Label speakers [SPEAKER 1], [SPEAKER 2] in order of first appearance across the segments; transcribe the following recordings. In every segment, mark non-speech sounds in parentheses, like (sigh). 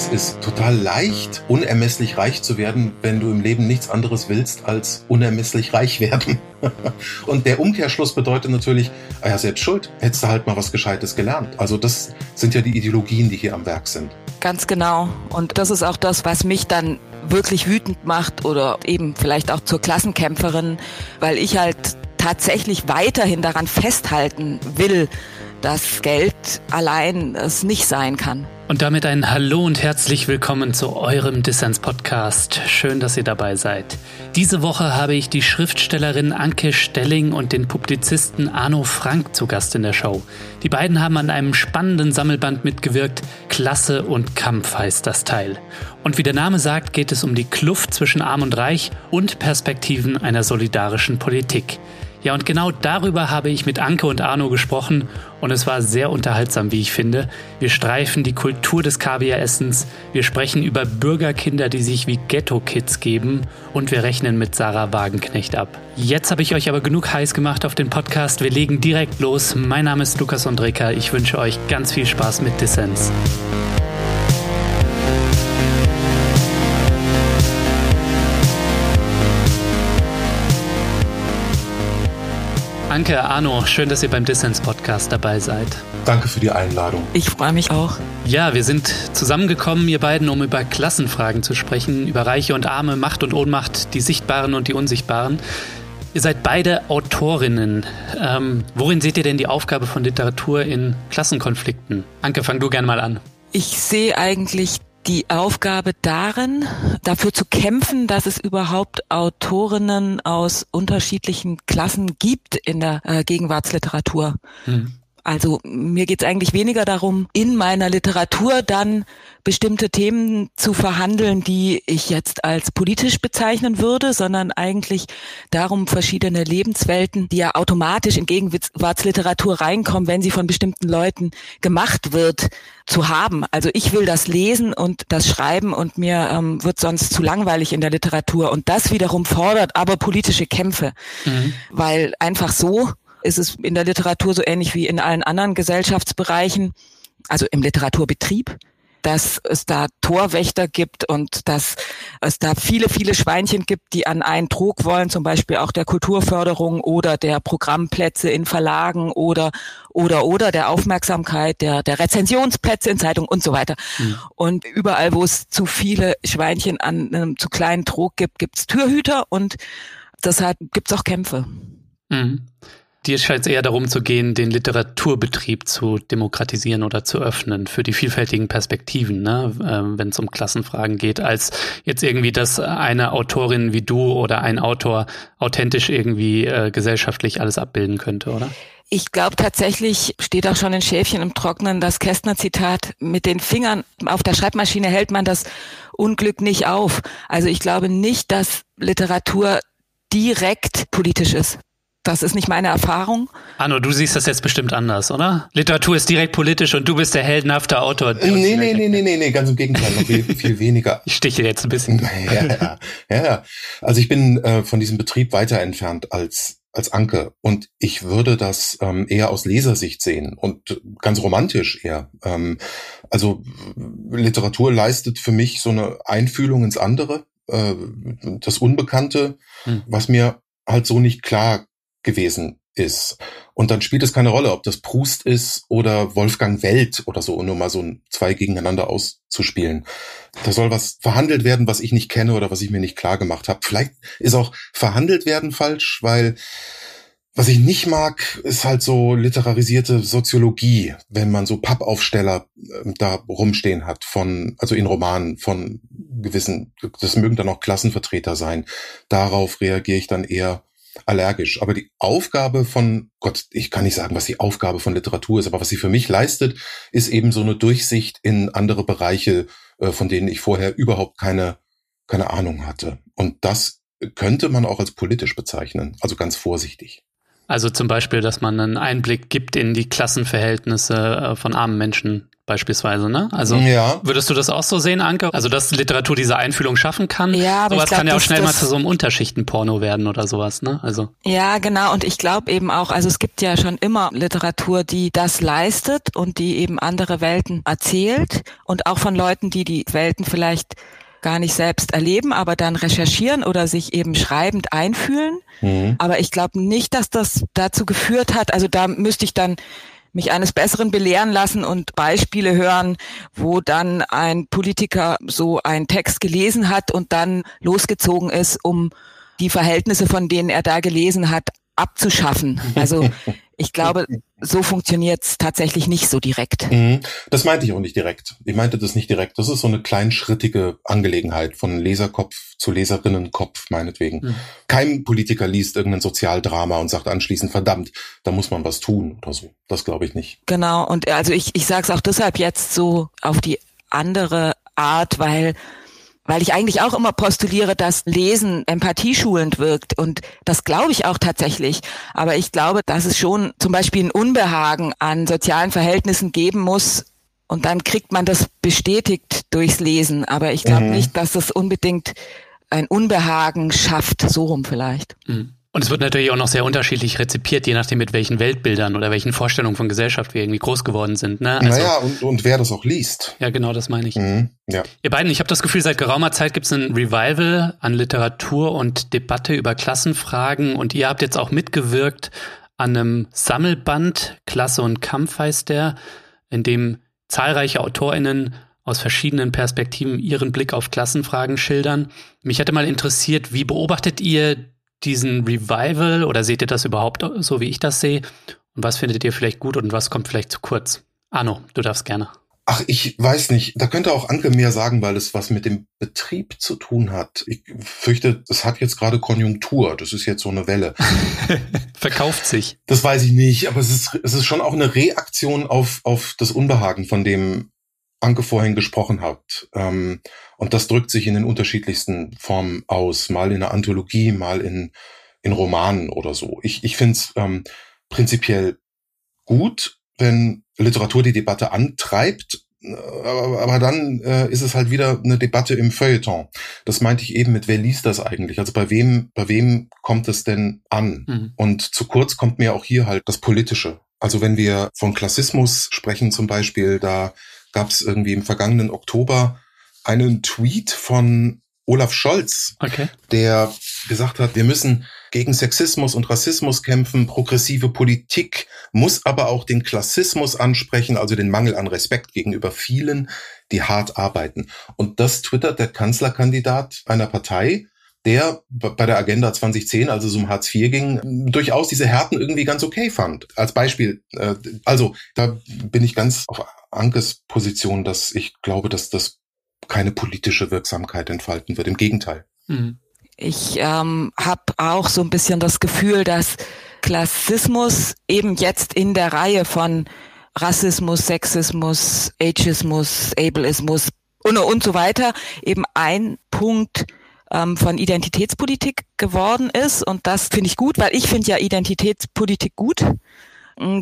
[SPEAKER 1] es ist total leicht, unermesslich reich zu werden, wenn du im Leben nichts anderes willst, als unermesslich reich werden. (laughs) Und der Umkehrschluss bedeutet natürlich, ah ja, selbst schuld, hättest du halt mal was Gescheites gelernt. Also das sind ja die Ideologien, die hier am Werk sind.
[SPEAKER 2] Ganz genau. Und das ist auch das, was mich dann wirklich wütend macht oder eben vielleicht auch zur Klassenkämpferin, weil ich halt tatsächlich weiterhin daran festhalten will, dass Geld allein es nicht sein kann.
[SPEAKER 3] Und damit ein Hallo und herzlich willkommen zu eurem Dissens-Podcast. Schön, dass ihr dabei seid. Diese Woche habe ich die Schriftstellerin Anke Stelling und den Publizisten Arno Frank zu Gast in der Show. Die beiden haben an einem spannenden Sammelband mitgewirkt. Klasse und Kampf heißt das Teil. Und wie der Name sagt, geht es um die Kluft zwischen Arm und Reich und Perspektiven einer solidarischen Politik. Ja, und genau darüber habe ich mit Anke und Arno gesprochen und es war sehr unterhaltsam, wie ich finde. Wir streifen die Kultur des Kaviar-Essens, wir sprechen über Bürgerkinder, die sich wie Ghetto-Kids geben und wir rechnen mit Sarah Wagenknecht ab. Jetzt habe ich euch aber genug heiß gemacht auf den Podcast. Wir legen direkt los. Mein Name ist Lukas Andreka. Ich wünsche euch ganz viel Spaß mit Dissens. Anke, Arno, schön, dass ihr beim Dissens Podcast dabei seid.
[SPEAKER 1] Danke für die Einladung.
[SPEAKER 2] Ich freue mich auch.
[SPEAKER 3] Ja, wir sind zusammengekommen, ihr beiden, um über Klassenfragen zu sprechen, über Reiche und Arme, Macht und Ohnmacht, die Sichtbaren und die Unsichtbaren. Ihr seid beide Autorinnen. Ähm, worin seht ihr denn die Aufgabe von Literatur in Klassenkonflikten? Anke, fang du gern mal an.
[SPEAKER 2] Ich sehe eigentlich die Aufgabe darin, dafür zu kämpfen, dass es überhaupt Autorinnen aus unterschiedlichen Klassen gibt in der äh, Gegenwartsliteratur. Mhm. Also mir geht es eigentlich weniger darum, in meiner Literatur dann bestimmte Themen zu verhandeln, die ich jetzt als politisch bezeichnen würde, sondern eigentlich darum, verschiedene Lebenswelten, die ja automatisch in Gegenwartsliteratur reinkommen, wenn sie von bestimmten Leuten gemacht wird, zu haben. Also ich will das lesen und das schreiben und mir ähm, wird sonst zu langweilig in der Literatur. Und das wiederum fordert aber politische Kämpfe, mhm. weil einfach so ist es in der Literatur so ähnlich wie in allen anderen Gesellschaftsbereichen, also im Literaturbetrieb dass es da Torwächter gibt und dass es da viele, viele Schweinchen gibt, die an einen Trog wollen, zum Beispiel auch der Kulturförderung oder der Programmplätze in Verlagen oder oder oder der Aufmerksamkeit, der, der Rezensionsplätze in Zeitungen und so weiter. Mhm. Und überall, wo es zu viele Schweinchen an einem zu kleinen Trog gibt, gibt es Türhüter und deshalb gibt es auch Kämpfe.
[SPEAKER 3] Mhm. Dir scheint es eher darum zu gehen, den Literaturbetrieb zu demokratisieren oder zu öffnen für die vielfältigen Perspektiven, ne? ähm, wenn es um Klassenfragen geht, als jetzt irgendwie, dass eine Autorin wie du oder ein Autor authentisch irgendwie äh, gesellschaftlich alles abbilden könnte, oder?
[SPEAKER 2] Ich glaube tatsächlich steht auch schon in Schäfchen im Trocknen das Kästner-Zitat, mit den Fingern auf der Schreibmaschine hält man das Unglück nicht auf. Also ich glaube nicht, dass Literatur direkt politisch ist. Das ist nicht meine Erfahrung.
[SPEAKER 3] Arno, du siehst das jetzt bestimmt anders, oder? Literatur ist direkt politisch und du bist der heldenhafte Autor.
[SPEAKER 1] Nee, nee, nee, nee, nee, nee, ganz im Gegenteil, noch viel, viel weniger.
[SPEAKER 3] Ich stiche jetzt ein bisschen.
[SPEAKER 1] Ja, ja, ja. Also ich bin äh, von diesem Betrieb weiter entfernt als als Anke. Und ich würde das ähm, eher aus Lesersicht sehen und ganz romantisch eher. Ähm, also Literatur leistet für mich so eine Einfühlung ins andere, äh, das Unbekannte, hm. was mir halt so nicht klar gewesen ist. Und dann spielt es keine Rolle, ob das Proust ist oder Wolfgang Welt oder so, nur mal so zwei gegeneinander auszuspielen. Da soll was verhandelt werden, was ich nicht kenne oder was ich mir nicht klar gemacht habe. Vielleicht ist auch verhandelt werden falsch, weil was ich nicht mag, ist halt so literarisierte Soziologie, wenn man so Pappaufsteller äh, da rumstehen hat von, also in Romanen von gewissen, das mögen dann auch Klassenvertreter sein. Darauf reagiere ich dann eher allergisch. Aber die Aufgabe von, Gott, ich kann nicht sagen, was die Aufgabe von Literatur ist, aber was sie für mich leistet, ist eben so eine Durchsicht in andere Bereiche, äh, von denen ich vorher überhaupt keine, keine Ahnung hatte. Und das könnte man auch als politisch bezeichnen, also ganz vorsichtig.
[SPEAKER 3] Also zum Beispiel, dass man einen Einblick gibt in die Klassenverhältnisse äh, von armen Menschen beispielsweise, ne? Also ja. würdest du das auch so sehen, Anke? Also dass Literatur diese Einfühlung schaffen kann? Ja, aber sowas glaub, kann ja auch schnell mal zu so einem Unterschichtenporno werden oder sowas, ne? Also
[SPEAKER 2] ja, genau. Und ich glaube eben auch, also es gibt ja schon immer Literatur, die das leistet und die eben andere Welten erzählt und auch von Leuten, die die Welten vielleicht gar nicht selbst erleben, aber dann recherchieren oder sich eben schreibend einfühlen. Mhm. Aber ich glaube nicht, dass das dazu geführt hat. Also da müsste ich dann mich eines Besseren belehren lassen und Beispiele hören, wo dann ein Politiker so einen Text gelesen hat und dann losgezogen ist, um die Verhältnisse, von denen er da gelesen hat, abzuschaffen. Also (laughs) ich glaube, so funktioniert es tatsächlich nicht so direkt. Mhm.
[SPEAKER 1] Das meinte ich auch nicht direkt. Ich meinte das nicht direkt. Das ist so eine kleinschrittige Angelegenheit von Leserkopf zu Leserinnenkopf, meinetwegen. Mhm. Kein Politiker liest irgendein Sozialdrama und sagt anschließend, verdammt, da muss man was tun oder so. Das glaube ich nicht.
[SPEAKER 2] Genau, und also ich, ich sage es auch deshalb jetzt so auf die andere Art, weil weil ich eigentlich auch immer postuliere, dass Lesen empathieschulend wirkt und das glaube ich auch tatsächlich. Aber ich glaube, dass es schon zum Beispiel ein Unbehagen an sozialen Verhältnissen geben muss und dann kriegt man das bestätigt durchs Lesen. Aber ich glaube mhm. nicht, dass das unbedingt ein Unbehagen schafft, so rum vielleicht.
[SPEAKER 3] Mhm. Und es wird natürlich auch noch sehr unterschiedlich rezipiert, je nachdem, mit welchen Weltbildern oder welchen Vorstellungen von Gesellschaft wir irgendwie groß geworden sind. Ne?
[SPEAKER 1] Also, naja, und, und wer das auch liest.
[SPEAKER 3] Ja, genau, das meine ich. Mhm, ja. Ihr beiden, ich habe das Gefühl, seit geraumer Zeit gibt es ein Revival an Literatur und Debatte über Klassenfragen und ihr habt jetzt auch mitgewirkt an einem Sammelband, Klasse und Kampf heißt der, in dem zahlreiche AutorInnen aus verschiedenen Perspektiven ihren Blick auf Klassenfragen schildern. Mich hätte mal interessiert, wie beobachtet ihr diesen Revival oder seht ihr das überhaupt so, wie ich das sehe? Und was findet ihr vielleicht gut und was kommt vielleicht zu kurz? Arno, du darfst gerne.
[SPEAKER 1] Ach, ich weiß nicht. Da könnte auch Anke mehr sagen, weil es was mit dem Betrieb zu tun hat. Ich fürchte, es hat jetzt gerade Konjunktur. Das ist jetzt so eine Welle. (laughs)
[SPEAKER 3] Verkauft sich.
[SPEAKER 1] Das weiß ich nicht, aber es ist, es ist schon auch eine Reaktion auf, auf das Unbehagen, von dem Anke vorhin gesprochen hat. Ähm, und das drückt sich in den unterschiedlichsten Formen aus, mal in einer Anthologie, mal in, in Romanen oder so. Ich, ich finde es ähm, prinzipiell gut, wenn Literatur die Debatte antreibt, aber, aber dann äh, ist es halt wieder eine Debatte im Feuilleton. Das meinte ich eben mit, wer liest das eigentlich? Also bei wem, bei wem kommt es denn an? Mhm. Und zu kurz kommt mir auch hier halt das Politische. Also wenn wir von Klassismus sprechen zum Beispiel, da gab es irgendwie im vergangenen Oktober einen Tweet von Olaf Scholz, okay. der gesagt hat, wir müssen gegen Sexismus und Rassismus kämpfen, progressive Politik muss aber auch den Klassismus ansprechen, also den Mangel an Respekt gegenüber vielen, die hart arbeiten. Und das twittert der Kanzlerkandidat einer Partei, der bei der Agenda 2010, also es um Hartz IV ging, durchaus diese Härten irgendwie ganz okay fand. Als Beispiel, äh, also da bin ich ganz auf Ankes Position, dass ich glaube, dass das keine politische Wirksamkeit entfalten wird. Im Gegenteil. Mhm.
[SPEAKER 2] Ich ähm, habe auch so ein bisschen das Gefühl, dass Klassismus eben jetzt in der Reihe von Rassismus, Sexismus, Ageismus, Ableismus und, und so weiter eben ein Punkt ähm, von Identitätspolitik geworden ist. Und das finde ich gut, weil ich finde ja Identitätspolitik gut.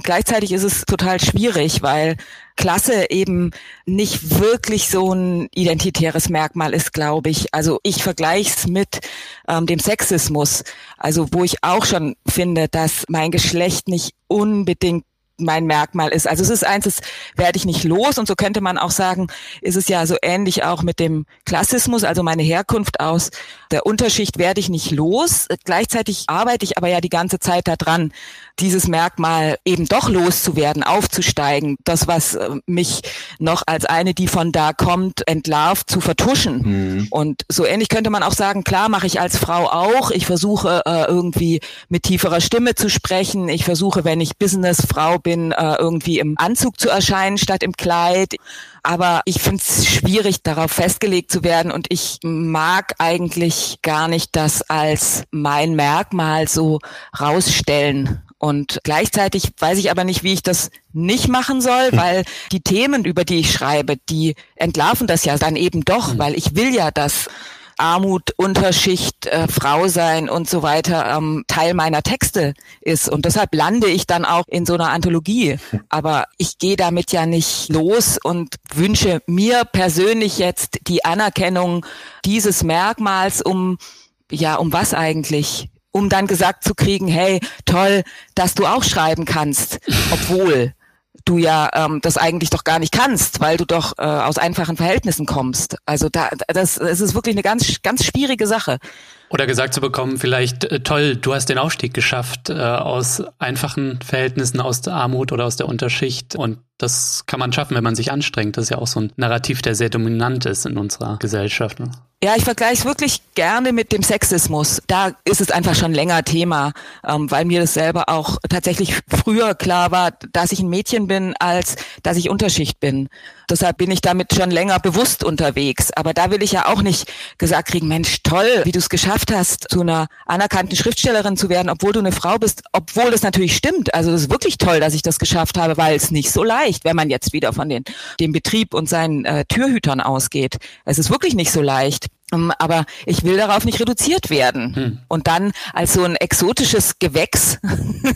[SPEAKER 2] Gleichzeitig ist es total schwierig, weil Klasse eben nicht wirklich so ein identitäres Merkmal ist, glaube ich. Also ich vergleiche es mit ähm, dem Sexismus, also wo ich auch schon finde, dass mein Geschlecht nicht unbedingt mein Merkmal ist. Also es ist eins, das werde ich nicht los. Und so könnte man auch sagen, ist es ja so ähnlich auch mit dem Klassismus, also meine Herkunft aus der Unterschicht werde ich nicht los. Gleichzeitig arbeite ich aber ja die ganze Zeit daran, dieses Merkmal eben doch loszuwerden, aufzusteigen, das, was äh, mich noch als eine, die von da kommt, entlarvt, zu vertuschen. Mhm. Und so ähnlich könnte man auch sagen, klar mache ich als Frau auch. Ich versuche äh, irgendwie mit tieferer Stimme zu sprechen. Ich versuche, wenn ich Businessfrau bin, äh, irgendwie im Anzug zu erscheinen statt im Kleid. Aber ich finde es schwierig, darauf festgelegt zu werden. Und ich mag eigentlich gar nicht das als mein Merkmal so rausstellen. Und gleichzeitig weiß ich aber nicht, wie ich das nicht machen soll, hm. weil die Themen, über die ich schreibe, die entlarven das ja dann eben doch, hm. weil ich will ja, dass Armut, Unterschicht, äh, Frau sein und so weiter ähm, Teil meiner Texte ist. Und deshalb lande ich dann auch in so einer Anthologie. Aber ich gehe damit ja nicht los und wünsche mir persönlich jetzt die Anerkennung dieses Merkmals, um ja, um was eigentlich? Um dann gesagt zu kriegen, hey, toll, dass du auch schreiben kannst, obwohl du ja ähm, das eigentlich doch gar nicht kannst, weil du doch äh, aus einfachen Verhältnissen kommst. Also da, das, das ist wirklich eine ganz, ganz schwierige Sache.
[SPEAKER 3] Oder gesagt zu bekommen, vielleicht äh, toll, du hast den Aufstieg geschafft äh, aus einfachen Verhältnissen, aus der Armut oder aus der Unterschicht. Und das kann man schaffen, wenn man sich anstrengt. Das ist ja auch so ein Narrativ, der sehr dominant ist in unserer Gesellschaft. Ne?
[SPEAKER 2] Ja, ich vergleiche es wirklich gerne mit dem Sexismus. Da ist es einfach schon länger Thema, ähm, weil mir das selber auch tatsächlich früher klar war, dass ich ein Mädchen bin, als dass ich Unterschicht bin. Deshalb bin ich damit schon länger bewusst unterwegs. Aber da will ich ja auch nicht gesagt kriegen, Mensch, toll, wie du es geschafft hast, zu einer anerkannten Schriftstellerin zu werden, obwohl du eine Frau bist, obwohl das natürlich stimmt. Also das ist wirklich toll, dass ich das geschafft habe, weil es nicht so leicht, wenn man jetzt wieder von den, dem Betrieb und seinen äh, Türhütern ausgeht. Es ist wirklich nicht so leicht. Ähm, aber ich will darauf nicht reduziert werden. Hm. Und dann als so ein exotisches Gewächs,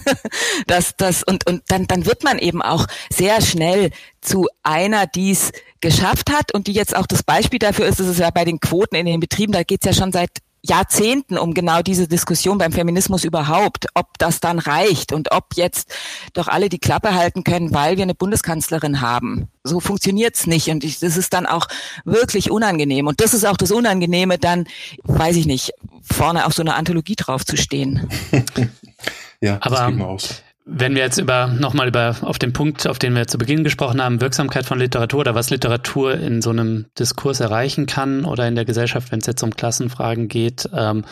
[SPEAKER 2] (laughs) das, das, und, und dann, dann wird man eben auch sehr schnell zu einer, die es geschafft hat und die jetzt auch das Beispiel dafür ist, ist es ja bei den Quoten in den Betrieben, da geht es ja schon seit Jahrzehnten um genau diese Diskussion beim Feminismus überhaupt, ob das dann reicht und ob jetzt doch alle die Klappe halten können, weil wir eine Bundeskanzlerin haben. So funktioniert's nicht und ich, das ist dann auch wirklich unangenehm und das ist auch das Unangenehme, dann, weiß ich nicht, vorne auf so einer Anthologie drauf zu stehen. (laughs)
[SPEAKER 3] ja, das aber geht mir aus. Wenn wir jetzt über nochmal über auf den Punkt, auf den wir zu Beginn gesprochen haben, Wirksamkeit von Literatur oder was Literatur in so einem Diskurs erreichen kann oder in der Gesellschaft, wenn es jetzt um Klassenfragen geht, ähm,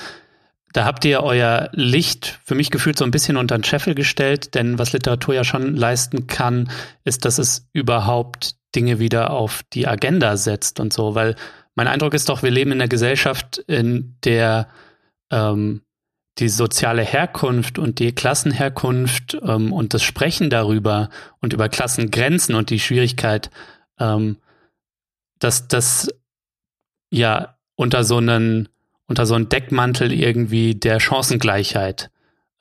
[SPEAKER 3] da habt ihr euer Licht für mich gefühlt so ein bisschen unter den Scheffel gestellt, denn was Literatur ja schon leisten kann, ist, dass es überhaupt Dinge wieder auf die Agenda setzt und so, weil mein Eindruck ist doch, wir leben in einer Gesellschaft, in der ähm, die soziale Herkunft und die Klassenherkunft ähm, und das Sprechen darüber und über Klassengrenzen und die Schwierigkeit, ähm, dass das ja unter so einen unter so einen Deckmantel irgendwie der Chancengleichheit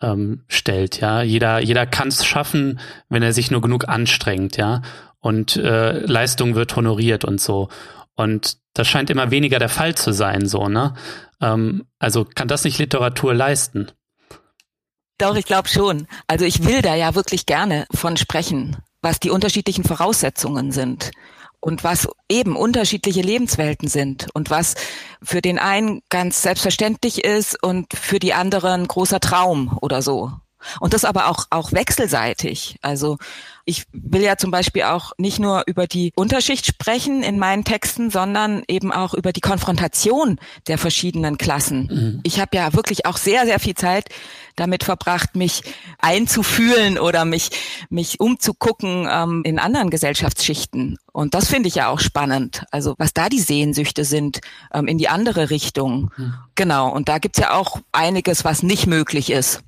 [SPEAKER 3] ähm, stellt. Ja, jeder jeder kann es schaffen, wenn er sich nur genug anstrengt. Ja, und äh, Leistung wird honoriert und so. Und das scheint immer weniger der Fall zu sein, so ne. Ähm, also kann das nicht Literatur leisten?
[SPEAKER 2] Doch, ich glaube schon. Also ich will da ja wirklich gerne von sprechen, was die unterschiedlichen Voraussetzungen sind und was eben unterschiedliche Lebenswelten sind und was für den einen ganz selbstverständlich ist und für die anderen großer Traum oder so. Und das aber auch, auch wechselseitig. Also ich will ja zum Beispiel auch nicht nur über die Unterschicht sprechen in meinen Texten, sondern eben auch über die Konfrontation der verschiedenen Klassen. Mhm. Ich habe ja wirklich auch sehr, sehr viel Zeit damit verbracht, mich einzufühlen oder mich, mich umzugucken ähm, in anderen Gesellschaftsschichten. Und das finde ich ja auch spannend. Also was da die Sehnsüchte sind ähm, in die andere Richtung. Mhm. Genau. Und da gibt's ja auch einiges, was nicht möglich ist.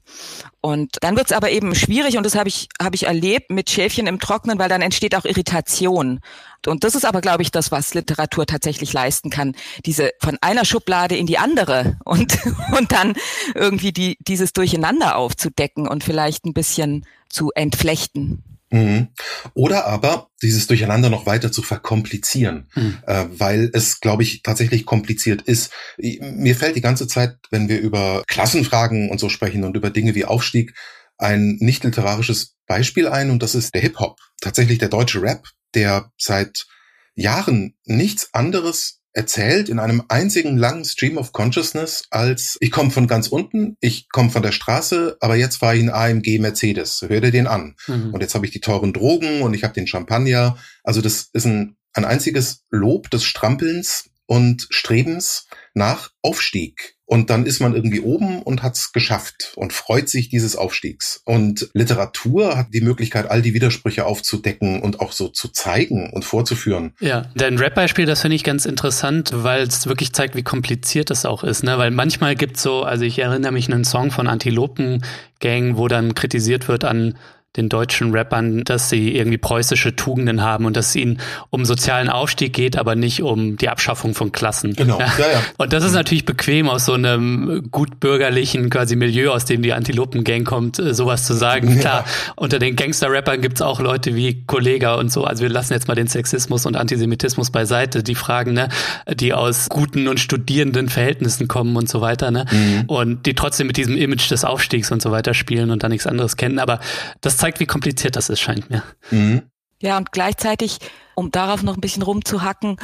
[SPEAKER 2] Und dann wird's aber eben schwierig und das habe ich, hab ich erlebt mit Schäfchen im Trocknen, weil dann entsteht auch Irritation. Und das ist aber, glaube ich, das, was Literatur tatsächlich leisten kann. Diese von einer Schublade in die andere und, (laughs) und dann irgendwie die, dieses Durcheinander aufzudecken und vielleicht ein bisschen zu entflechten.
[SPEAKER 1] Mhm. Oder aber dieses Durcheinander noch weiter zu verkomplizieren, mhm. äh, weil es, glaube ich, tatsächlich kompliziert ist. Mir fällt die ganze Zeit, wenn wir über Klassenfragen und so sprechen und über Dinge wie Aufstieg, ein nicht literarisches Beispiel ein und das ist der Hip-Hop. Tatsächlich der deutsche Rap, der seit Jahren nichts anderes erzählt in einem einzigen langen Stream of Consciousness als ich komme von ganz unten, ich komme von der Straße, aber jetzt fahre ich in AMG Mercedes. Hör dir den an. Mhm. Und jetzt habe ich die teuren Drogen und ich habe den Champagner. Also das ist ein, ein einziges Lob des Strampelns und Strebens nach Aufstieg. Und dann ist man irgendwie oben und hat's geschafft und freut sich dieses Aufstiegs. Und Literatur hat die Möglichkeit, all die Widersprüche aufzudecken und auch so zu zeigen und vorzuführen.
[SPEAKER 3] Ja, dein Rap-Beispiel, das finde ich ganz interessant, weil es wirklich zeigt, wie kompliziert das auch ist. Ne? Weil manchmal gibt's so, also ich erinnere mich an einen Song von Antilopen Gang, wo dann kritisiert wird an den deutschen Rappern, dass sie irgendwie preußische Tugenden haben und dass es ihnen um sozialen Aufstieg geht, aber nicht um die Abschaffung von Klassen.
[SPEAKER 1] Genau, ja, ja.
[SPEAKER 3] Und das ist natürlich bequem aus so einem gut bürgerlichen quasi Milieu, aus dem die Antilopen-Gang kommt, äh, sowas zu sagen. Ja. Klar, unter den Gangster-Rappern gibt's auch Leute wie Kollega und so. Also wir lassen jetzt mal den Sexismus und Antisemitismus beiseite, die Fragen, ne, die aus guten und studierenden Verhältnissen kommen und so weiter, ne? Mhm. Und die trotzdem mit diesem Image des Aufstiegs und so weiter spielen und da nichts anderes kennen. Aber das zeigt, wie kompliziert das ist, scheint mir. Mhm.
[SPEAKER 2] Ja, und gleichzeitig, um darauf noch ein bisschen rumzuhacken,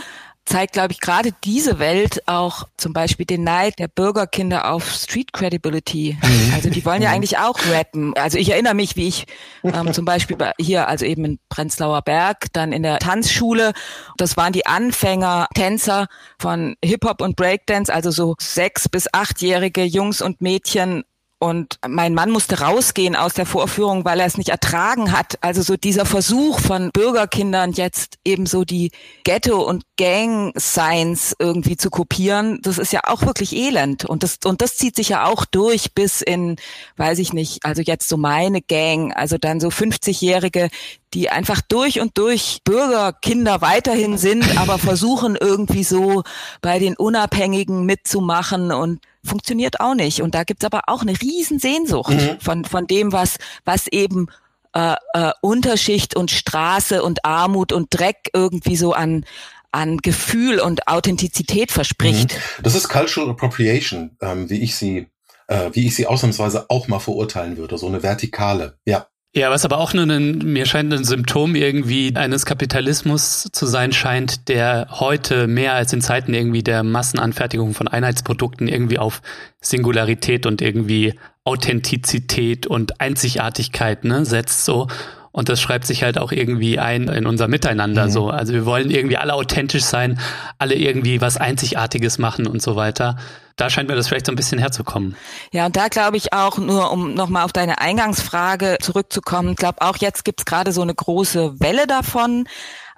[SPEAKER 2] zeigt, glaube ich, gerade diese Welt auch zum Beispiel den Neid der Bürgerkinder auf Street Credibility. Mhm. Also die wollen ja mhm. eigentlich auch rappen. Also ich erinnere mich, wie ich ähm, zum Beispiel hier, also eben in Prenzlauer Berg, dann in der Tanzschule, das waren die Anfänger, Tänzer von Hip-Hop und Breakdance, also so sechs- bis achtjährige Jungs und Mädchen und mein Mann musste rausgehen aus der Vorführung, weil er es nicht ertragen hat. Also so dieser Versuch von Bürgerkindern jetzt eben so die Ghetto- und Gang-Signs irgendwie zu kopieren, das ist ja auch wirklich elend. Und das, und das zieht sich ja auch durch bis in, weiß ich nicht, also jetzt so meine Gang, also dann so 50-Jährige, die einfach durch und durch Bürgerkinder weiterhin sind, aber versuchen irgendwie so bei den Unabhängigen mitzumachen und funktioniert auch nicht. Und da gibt's aber auch eine riesen Sehnsucht mhm. von, von dem, was, was eben äh, äh, Unterschicht und Straße und Armut und Dreck irgendwie so an, an Gefühl und Authentizität verspricht.
[SPEAKER 1] Mhm. Das ist Cultural Appropriation, ähm, wie ich sie, äh, wie ich sie ausnahmsweise auch mal verurteilen würde, so eine vertikale, ja.
[SPEAKER 3] Ja, was aber auch nur ein, mir scheint ein Symptom irgendwie eines Kapitalismus zu sein scheint, der heute mehr als in Zeiten irgendwie der Massenanfertigung von Einheitsprodukten irgendwie auf Singularität und irgendwie Authentizität und Einzigartigkeit ne, setzt so. Und das schreibt sich halt auch irgendwie ein in unser Miteinander mhm. so. Also wir wollen irgendwie alle authentisch sein, alle irgendwie was Einzigartiges machen und so weiter. Da scheint mir das vielleicht so ein bisschen herzukommen.
[SPEAKER 2] Ja, und da glaube ich auch, nur um nochmal auf deine Eingangsfrage zurückzukommen, ich glaube auch jetzt gibt's gerade so eine große Welle davon.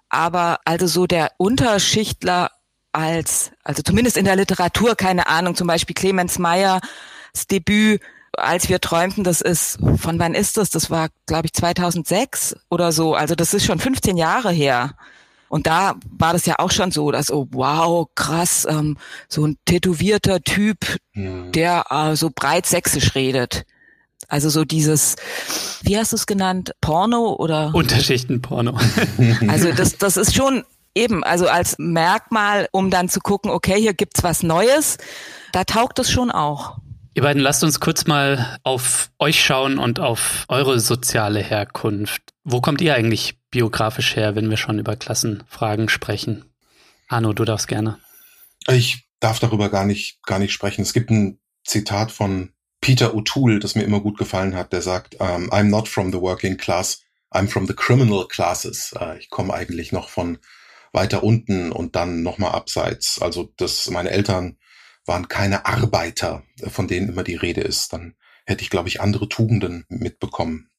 [SPEAKER 2] Aber also so der Unterschichtler als, also zumindest in der Literatur, keine Ahnung, zum Beispiel Clemens Meyers Debüt als wir träumten, das ist, von wann ist das? Das war, glaube ich, 2006 oder so. Also das ist schon 15 Jahre her. Und da war das ja auch schon so, dass, oh wow, krass, ähm, so ein tätowierter Typ, mhm. der äh, so breit sächsisch redet. Also so dieses, wie hast du es genannt, Porno oder?
[SPEAKER 3] Unterschichtenporno. (laughs)
[SPEAKER 2] also (laughs) das, das ist schon eben, also als Merkmal, um dann zu gucken, okay, hier gibt's was Neues, da taugt es schon auch.
[SPEAKER 3] Ihr beiden lasst uns kurz mal auf euch schauen und auf eure soziale Herkunft. Wo kommt ihr eigentlich biografisch her, wenn wir schon über Klassenfragen sprechen? Arno, du darfst gerne.
[SPEAKER 1] Ich darf darüber gar nicht, gar nicht sprechen. Es gibt ein Zitat von Peter O'Toole, das mir immer gut gefallen hat, der sagt, um, ähm, I'm not from the working class, I'm from the criminal classes. Uh, ich komme eigentlich noch von weiter unten und dann nochmal abseits. Also das, meine Eltern waren keine Arbeiter, von denen immer die Rede ist, dann hätte ich, glaube ich, andere Tugenden mitbekommen.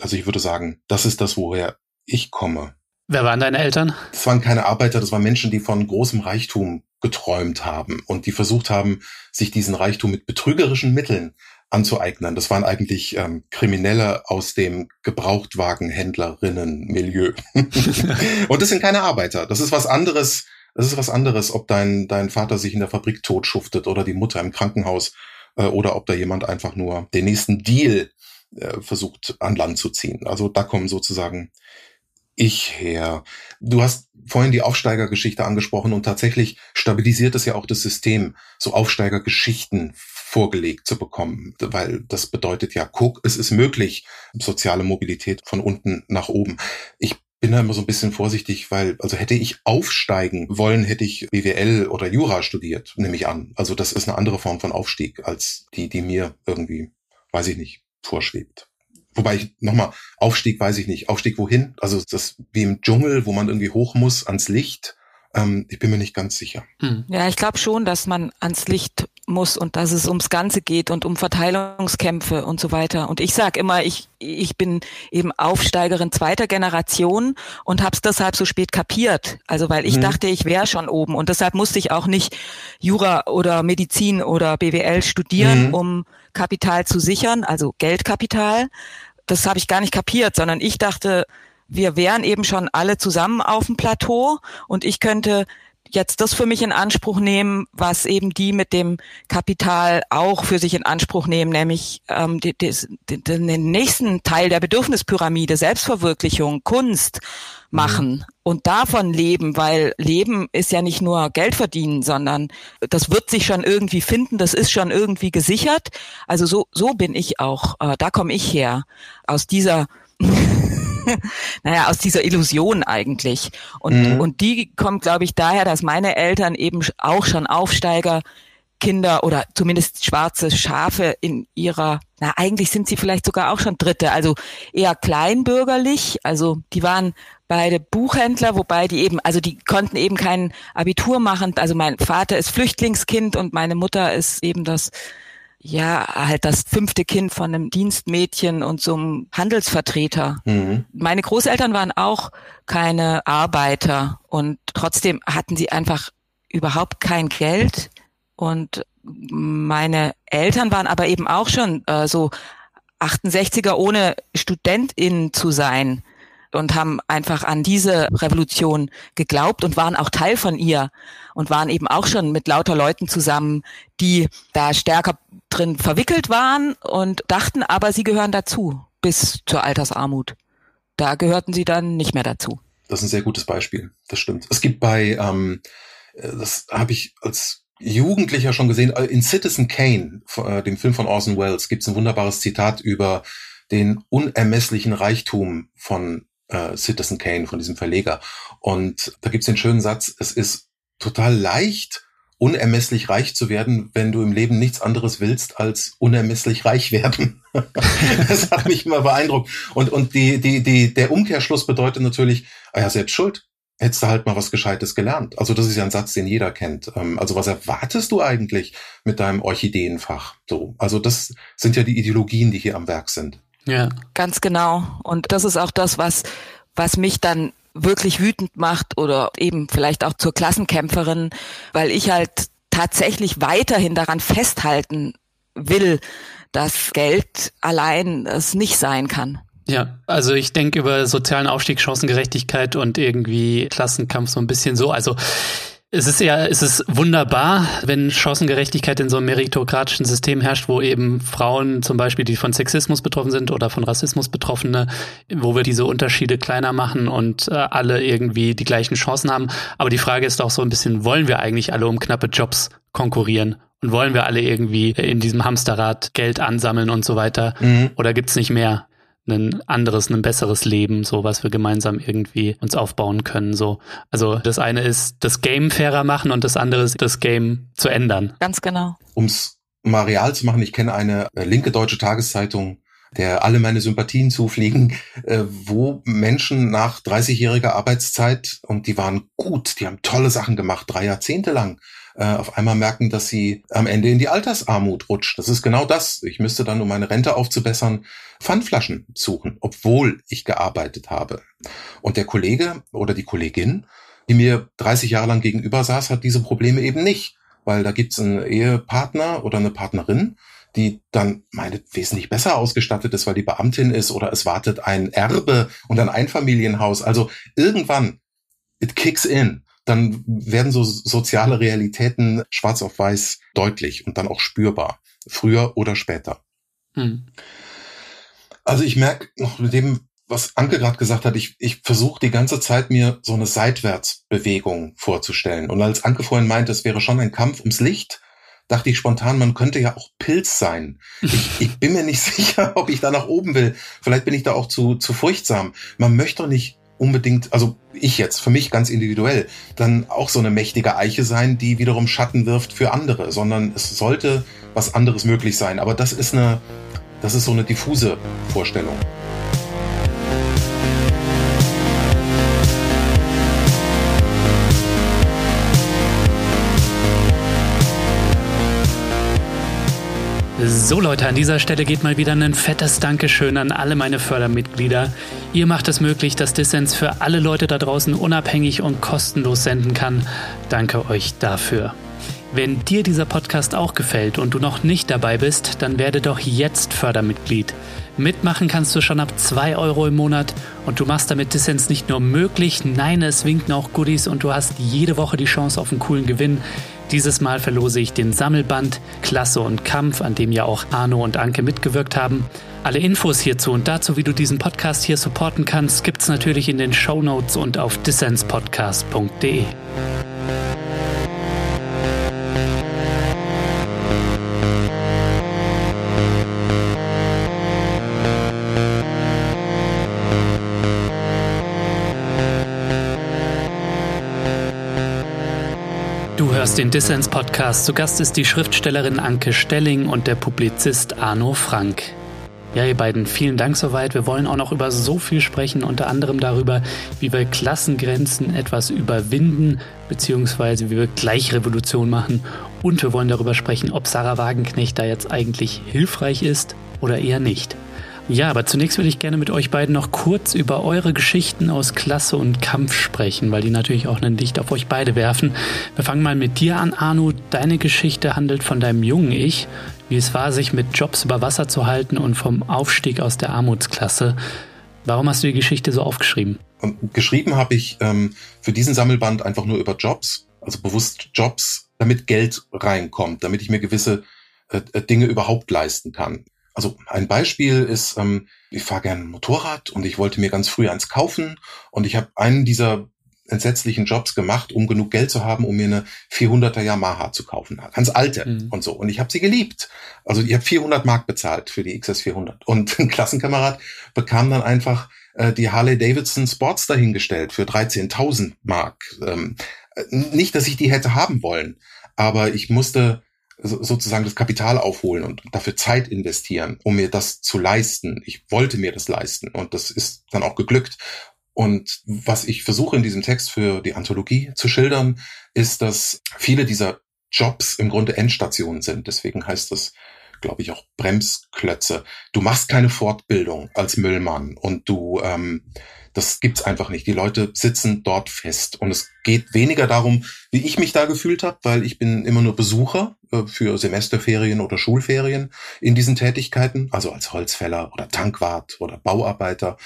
[SPEAKER 1] Also ich würde sagen, das ist das, woher ich komme.
[SPEAKER 3] Wer waren deine Eltern?
[SPEAKER 1] Das waren keine Arbeiter, das waren Menschen, die von großem Reichtum geträumt haben und die versucht haben, sich diesen Reichtum mit betrügerischen Mitteln anzueignen. Das waren eigentlich ähm, Kriminelle aus dem Gebrauchtwagenhändlerinnen-Milieu. (laughs) und das sind keine Arbeiter. Das ist was anderes es ist was anderes, ob dein, dein Vater sich in der Fabrik totschuftet oder die Mutter im Krankenhaus äh, oder ob da jemand einfach nur den nächsten Deal äh, versucht an Land zu ziehen. Also da kommen sozusagen ich her. Du hast vorhin die Aufsteigergeschichte angesprochen und tatsächlich stabilisiert es ja auch das System, so Aufsteigergeschichten vorgelegt zu bekommen, weil das bedeutet ja, guck, es ist möglich, soziale Mobilität von unten nach oben. Ich bin da immer so ein bisschen vorsichtig, weil, also hätte ich aufsteigen wollen, hätte ich BWL oder Jura studiert, nehme ich an. Also das ist eine andere Form von Aufstieg als die, die mir irgendwie, weiß ich nicht, vorschwebt. Wobei ich nochmal, Aufstieg weiß ich nicht. Aufstieg wohin? Also das wie im Dschungel, wo man irgendwie hoch muss ans Licht. Ähm, ich bin mir nicht ganz sicher.
[SPEAKER 2] Hm. Ja, ich glaube schon, dass man ans Licht muss und dass es ums Ganze geht und um Verteilungskämpfe und so weiter. Und ich sage immer, ich, ich bin eben Aufsteigerin zweiter Generation und habe es deshalb so spät kapiert. Also weil ich mhm. dachte, ich wäre schon oben und deshalb musste ich auch nicht Jura oder Medizin oder BWL studieren, mhm. um Kapital zu sichern, also Geldkapital, das habe ich gar nicht kapiert, sondern ich dachte, wir wären eben schon alle zusammen auf dem Plateau und ich könnte jetzt das für mich in Anspruch nehmen, was eben die mit dem Kapital auch für sich in Anspruch nehmen, nämlich ähm, die, die, die, den nächsten Teil der Bedürfnispyramide, Selbstverwirklichung, Kunst machen mhm. und davon leben, weil Leben ist ja nicht nur Geld verdienen, sondern das wird sich schon irgendwie finden, das ist schon irgendwie gesichert. Also so, so bin ich auch, äh, da komme ich her, aus dieser (laughs) naja, aus dieser Illusion eigentlich. Und, mhm. und die kommt, glaube ich, daher, dass meine Eltern eben auch schon Aufsteiger Kinder oder zumindest schwarze Schafe in ihrer, na eigentlich sind sie vielleicht sogar auch schon Dritte, also eher kleinbürgerlich. Also die waren beide Buchhändler, wobei die eben, also die konnten eben kein Abitur machen. Also mein Vater ist Flüchtlingskind und meine Mutter ist eben das ja, halt das fünfte Kind von einem Dienstmädchen und so einem Handelsvertreter. Mhm. Meine Großeltern waren auch keine Arbeiter und trotzdem hatten sie einfach überhaupt kein Geld und meine Eltern waren aber eben auch schon äh, so 68er ohne Studentin zu sein und haben einfach an diese Revolution geglaubt und waren auch Teil von ihr und waren eben auch schon mit lauter Leuten zusammen, die da stärker drin verwickelt waren und dachten aber, sie gehören dazu bis zur Altersarmut. Da gehörten sie dann nicht mehr dazu.
[SPEAKER 1] Das ist ein sehr gutes Beispiel. Das stimmt. Es gibt bei, ähm, äh, das habe ich als Jugendlicher schon gesehen, äh, in Citizen Kane, äh, dem Film von Orson Welles, gibt es ein wunderbares Zitat über den unermesslichen Reichtum von äh, Citizen Kane, von diesem Verleger. Und da gibt es den schönen Satz, es ist total leicht, unermesslich reich zu werden, wenn du im Leben nichts anderes willst als unermesslich reich werden. (laughs) das hat mich immer beeindruckt. Und, und die, die, die, der Umkehrschluss bedeutet natürlich, ah ja, selbst schuld. Hättest du halt mal was Gescheites gelernt. Also das ist ja ein Satz, den jeder kennt. Ähm, also was erwartest du eigentlich mit deinem Orchideenfach? So, also das sind ja die Ideologien, die hier am Werk sind.
[SPEAKER 2] Ja. Ganz genau. Und das ist auch das, was, was mich dann wirklich wütend macht oder eben vielleicht auch zur Klassenkämpferin, weil ich halt tatsächlich weiterhin daran festhalten will, dass Geld allein es nicht sein kann.
[SPEAKER 3] Ja, also ich denke über sozialen Aufstieg, Chancengerechtigkeit und irgendwie Klassenkampf so ein bisschen so. Also es ist ja, es ist wunderbar, wenn Chancengerechtigkeit in so einem meritokratischen System herrscht, wo eben Frauen zum Beispiel, die von Sexismus betroffen sind oder von Rassismus Betroffene, wo wir diese Unterschiede kleiner machen und äh, alle irgendwie die gleichen Chancen haben. Aber die Frage ist auch so ein bisschen, wollen wir eigentlich alle um knappe Jobs konkurrieren? Und wollen wir alle irgendwie in diesem Hamsterrad Geld ansammeln und so weiter? Mhm. Oder gibt's nicht mehr? Ein anderes, ein besseres Leben, so was wir gemeinsam irgendwie uns aufbauen können. So, also das eine ist das Game fairer machen und das andere ist das Game zu ändern.
[SPEAKER 2] Ganz genau.
[SPEAKER 1] Ums mal real zu machen, ich kenne eine äh, linke deutsche Tageszeitung, der alle meine Sympathien zufliegen, (laughs) äh, wo Menschen nach 30-jähriger Arbeitszeit, und die waren gut, die haben tolle Sachen gemacht, drei Jahrzehnte lang, äh, auf einmal merken, dass sie am Ende in die Altersarmut rutscht. Das ist genau das. Ich müsste dann, um meine Rente aufzubessern, Pfandflaschen suchen, obwohl ich gearbeitet habe. Und der Kollege oder die Kollegin, die mir 30 Jahre lang gegenüber saß, hat diese Probleme eben nicht, weil da gibt's einen Ehepartner oder eine Partnerin, die dann meine wesentlich besser ausgestattet ist, weil die Beamtin ist oder es wartet ein Erbe und ein Einfamilienhaus. Also irgendwann, it kicks in dann werden so soziale Realitäten schwarz auf weiß deutlich und dann auch spürbar, früher oder später. Hm. Also ich merke noch mit dem, was Anke gerade gesagt hat, ich, ich versuche die ganze Zeit mir so eine Seitwärtsbewegung vorzustellen. Und als Anke vorhin meinte, es wäre schon ein Kampf ums Licht, dachte ich spontan, man könnte ja auch Pilz sein. Ich, (laughs) ich bin mir nicht sicher, ob ich da nach oben will. Vielleicht bin ich da auch zu, zu furchtsam. Man möchte doch nicht unbedingt, also ich jetzt, für mich ganz individuell, dann auch so eine mächtige Eiche sein, die wiederum Schatten wirft für andere, sondern es sollte was anderes möglich sein. Aber das ist eine, das ist so eine diffuse Vorstellung.
[SPEAKER 3] So Leute, an dieser Stelle geht mal wieder ein fettes Dankeschön an alle meine Fördermitglieder. Ihr macht es möglich, dass Dissens für alle Leute da draußen unabhängig und kostenlos senden kann. Danke euch dafür. Wenn dir dieser Podcast auch gefällt und du noch nicht dabei bist, dann werde doch jetzt Fördermitglied. Mitmachen kannst du schon ab 2 Euro im Monat und du machst damit Dissens nicht nur möglich, nein, es winken auch Goodies und du hast jede Woche die Chance auf einen coolen Gewinn. Dieses Mal verlose ich den Sammelband Klasse und Kampf, an dem ja auch Arno und Anke mitgewirkt haben. Alle Infos hierzu und dazu, wie du diesen Podcast hier supporten kannst, gibt's natürlich in den Show Notes und auf dissenspodcast.de. hörst den Dissens Podcast. Zu Gast ist die Schriftstellerin Anke Stelling und der Publizist Arno Frank. Ja, ihr beiden, vielen Dank soweit. Wir wollen auch noch über so viel sprechen, unter anderem darüber, wie wir Klassengrenzen etwas überwinden, beziehungsweise wie wir Gleichrevolution machen. Und wir wollen darüber sprechen, ob Sarah Wagenknecht da jetzt eigentlich hilfreich ist oder eher nicht. Ja, aber zunächst will ich gerne mit euch beiden noch kurz über eure Geschichten aus Klasse und Kampf sprechen, weil die natürlich auch ein Licht auf euch beide werfen. Wir fangen mal mit dir an, Arno. Deine Geschichte handelt von deinem jungen Ich, wie es war, sich mit Jobs über Wasser zu halten und vom Aufstieg aus der Armutsklasse. Warum hast du die Geschichte so aufgeschrieben?
[SPEAKER 1] Geschrieben habe ich ähm, für diesen Sammelband einfach nur über Jobs, also bewusst Jobs, damit Geld reinkommt, damit ich mir gewisse äh, äh Dinge überhaupt leisten kann. Also ein Beispiel ist, ähm, ich fahre gerne Motorrad und ich wollte mir ganz früh eins kaufen und ich habe einen dieser entsetzlichen Jobs gemacht, um genug Geld zu haben, um mir eine 400er Yamaha zu kaufen. Ganz alte mhm. und so. Und ich habe sie geliebt. Also ich habe 400 Mark bezahlt für die XS 400. Und (laughs) ein Klassenkamerad bekam dann einfach äh, die Harley Davidson Sports dahingestellt für 13.000 Mark. Ähm, äh, nicht, dass ich die hätte haben wollen, aber ich musste sozusagen das Kapital aufholen und dafür Zeit investieren, um mir das zu leisten. Ich wollte mir das leisten und das ist dann auch geglückt. Und was ich versuche in diesem Text für die Anthologie zu schildern, ist, dass viele dieser Jobs im Grunde Endstationen sind. Deswegen heißt das, glaube ich, auch Bremsklötze. Du machst keine Fortbildung als Müllmann und du ähm, das gibt's einfach nicht. Die Leute sitzen dort fest. Und es geht weniger darum, wie ich mich da gefühlt habe, weil ich bin immer nur Besucher äh, für Semesterferien oder Schulferien in diesen Tätigkeiten, also als Holzfäller oder Tankwart oder Bauarbeiter,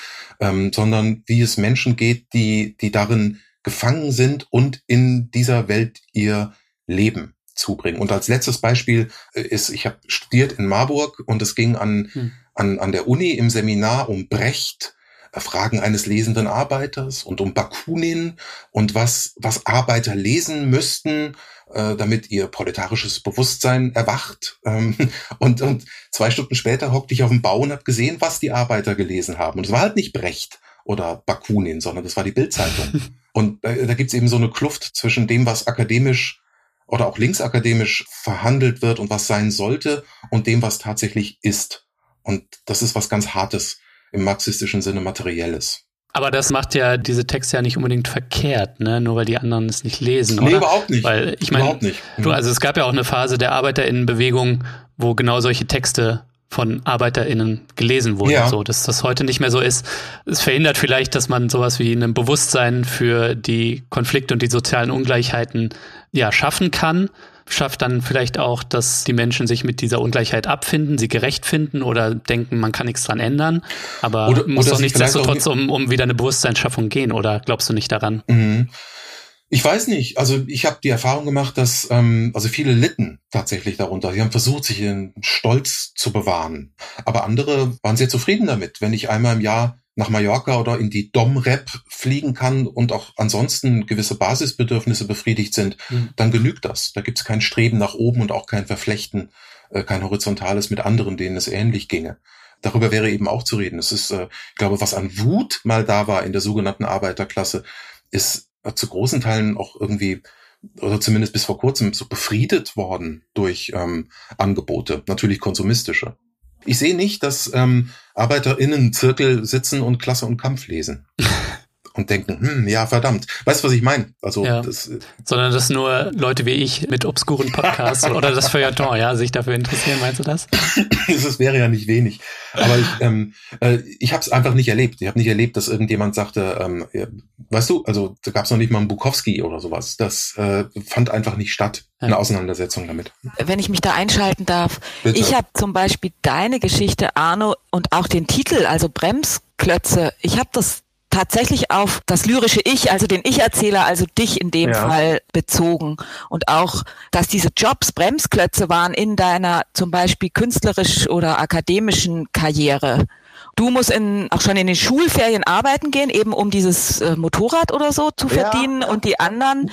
[SPEAKER 1] ähm, sondern wie es Menschen geht, die, die darin gefangen sind und in dieser Welt ihr Leben zubringen. Und als letztes Beispiel äh, ist, ich habe studiert in Marburg und es ging an, hm. an, an der Uni im Seminar um Brecht Fragen eines lesenden Arbeiters und um Bakunin und was, was Arbeiter lesen müssten, äh, damit ihr proletarisches Bewusstsein erwacht. Ähm, (laughs) und, und zwei Stunden später hockte ich auf dem Bau und habe gesehen, was die Arbeiter gelesen haben. Und es war halt nicht Brecht oder Bakunin, sondern das war die Bildzeitung. (laughs) und äh, da gibt's eben so eine Kluft zwischen dem, was akademisch oder auch linksakademisch verhandelt wird und was sein sollte und dem, was tatsächlich ist. Und das ist was ganz Hartes im marxistischen Sinne materielles.
[SPEAKER 3] Aber das macht ja diese Texte ja nicht unbedingt verkehrt, ne? Nur weil die anderen es nicht lesen. Nee,
[SPEAKER 1] oder? überhaupt nicht.
[SPEAKER 3] Weil ich meine, du, also es gab ja auch eine Phase der ArbeiterInnenbewegung, wo genau solche Texte von ArbeiterInnen gelesen wurden. Ja. So, dass das heute nicht mehr so ist. Es verhindert vielleicht, dass man sowas wie ein Bewusstsein für die Konflikte und die sozialen Ungleichheiten ja schaffen kann schafft dann vielleicht auch, dass die Menschen sich mit dieser Ungleichheit abfinden, sie gerecht finden oder denken, man kann nichts dran ändern. Aber oder, muss doch nichtsdestotrotz um, um wieder eine Bewusstseinsschaffung gehen, oder glaubst du nicht daran?
[SPEAKER 1] Mhm. Ich weiß nicht. Also ich habe die Erfahrung gemacht, dass ähm, also viele litten tatsächlich darunter. Sie haben versucht, sich ihren Stolz zu bewahren. Aber andere waren sehr zufrieden damit, wenn ich einmal im Jahr nach Mallorca oder in die Dom-Rep fliegen kann und auch ansonsten gewisse Basisbedürfnisse befriedigt sind, mhm. dann genügt das. Da gibt es kein Streben nach oben und auch kein Verflechten, äh, kein horizontales mit anderen, denen es ähnlich ginge. Darüber wäre eben auch zu reden. Es ist, äh, ich glaube, was an Wut mal da war in der sogenannten Arbeiterklasse, ist äh, zu großen Teilen auch irgendwie oder zumindest bis vor kurzem so befriedet worden durch ähm, Angebote, natürlich konsumistische. Ich sehe nicht, dass ähm, ArbeiterInnen Zirkel sitzen und Klasse und Kampf lesen. (laughs) und denken, hm, ja, verdammt. Weißt du, was ich meine?
[SPEAKER 3] Also, ja. das, äh, sondern dass nur Leute wie ich mit obskuren Podcasts (laughs) oder das Feuilleton, ja, sich dafür interessieren, meinst du das? (laughs)
[SPEAKER 1] das wäre ja nicht wenig. Aber ich, ähm, äh, ich habe es einfach nicht erlebt. Ich habe nicht erlebt, dass irgendjemand sagte, ähm, weißt du, also da gab es noch nicht mal einen Bukowski oder sowas. Das äh, fand einfach nicht statt, eine Auseinandersetzung damit.
[SPEAKER 2] Wenn ich mich da einschalten darf, Bitte. ich habe zum Beispiel deine Geschichte, Arno, und auch den Titel, also Bremsklötze, ich habe das tatsächlich auf das lyrische Ich, also den Ich-Erzähler, also dich in dem ja. Fall bezogen. Und auch, dass diese Jobs Bremsklötze waren in deiner zum Beispiel künstlerisch oder akademischen Karriere. Du musst in, auch schon in den Schulferien arbeiten gehen, eben um dieses äh, Motorrad oder so zu verdienen ja. und die anderen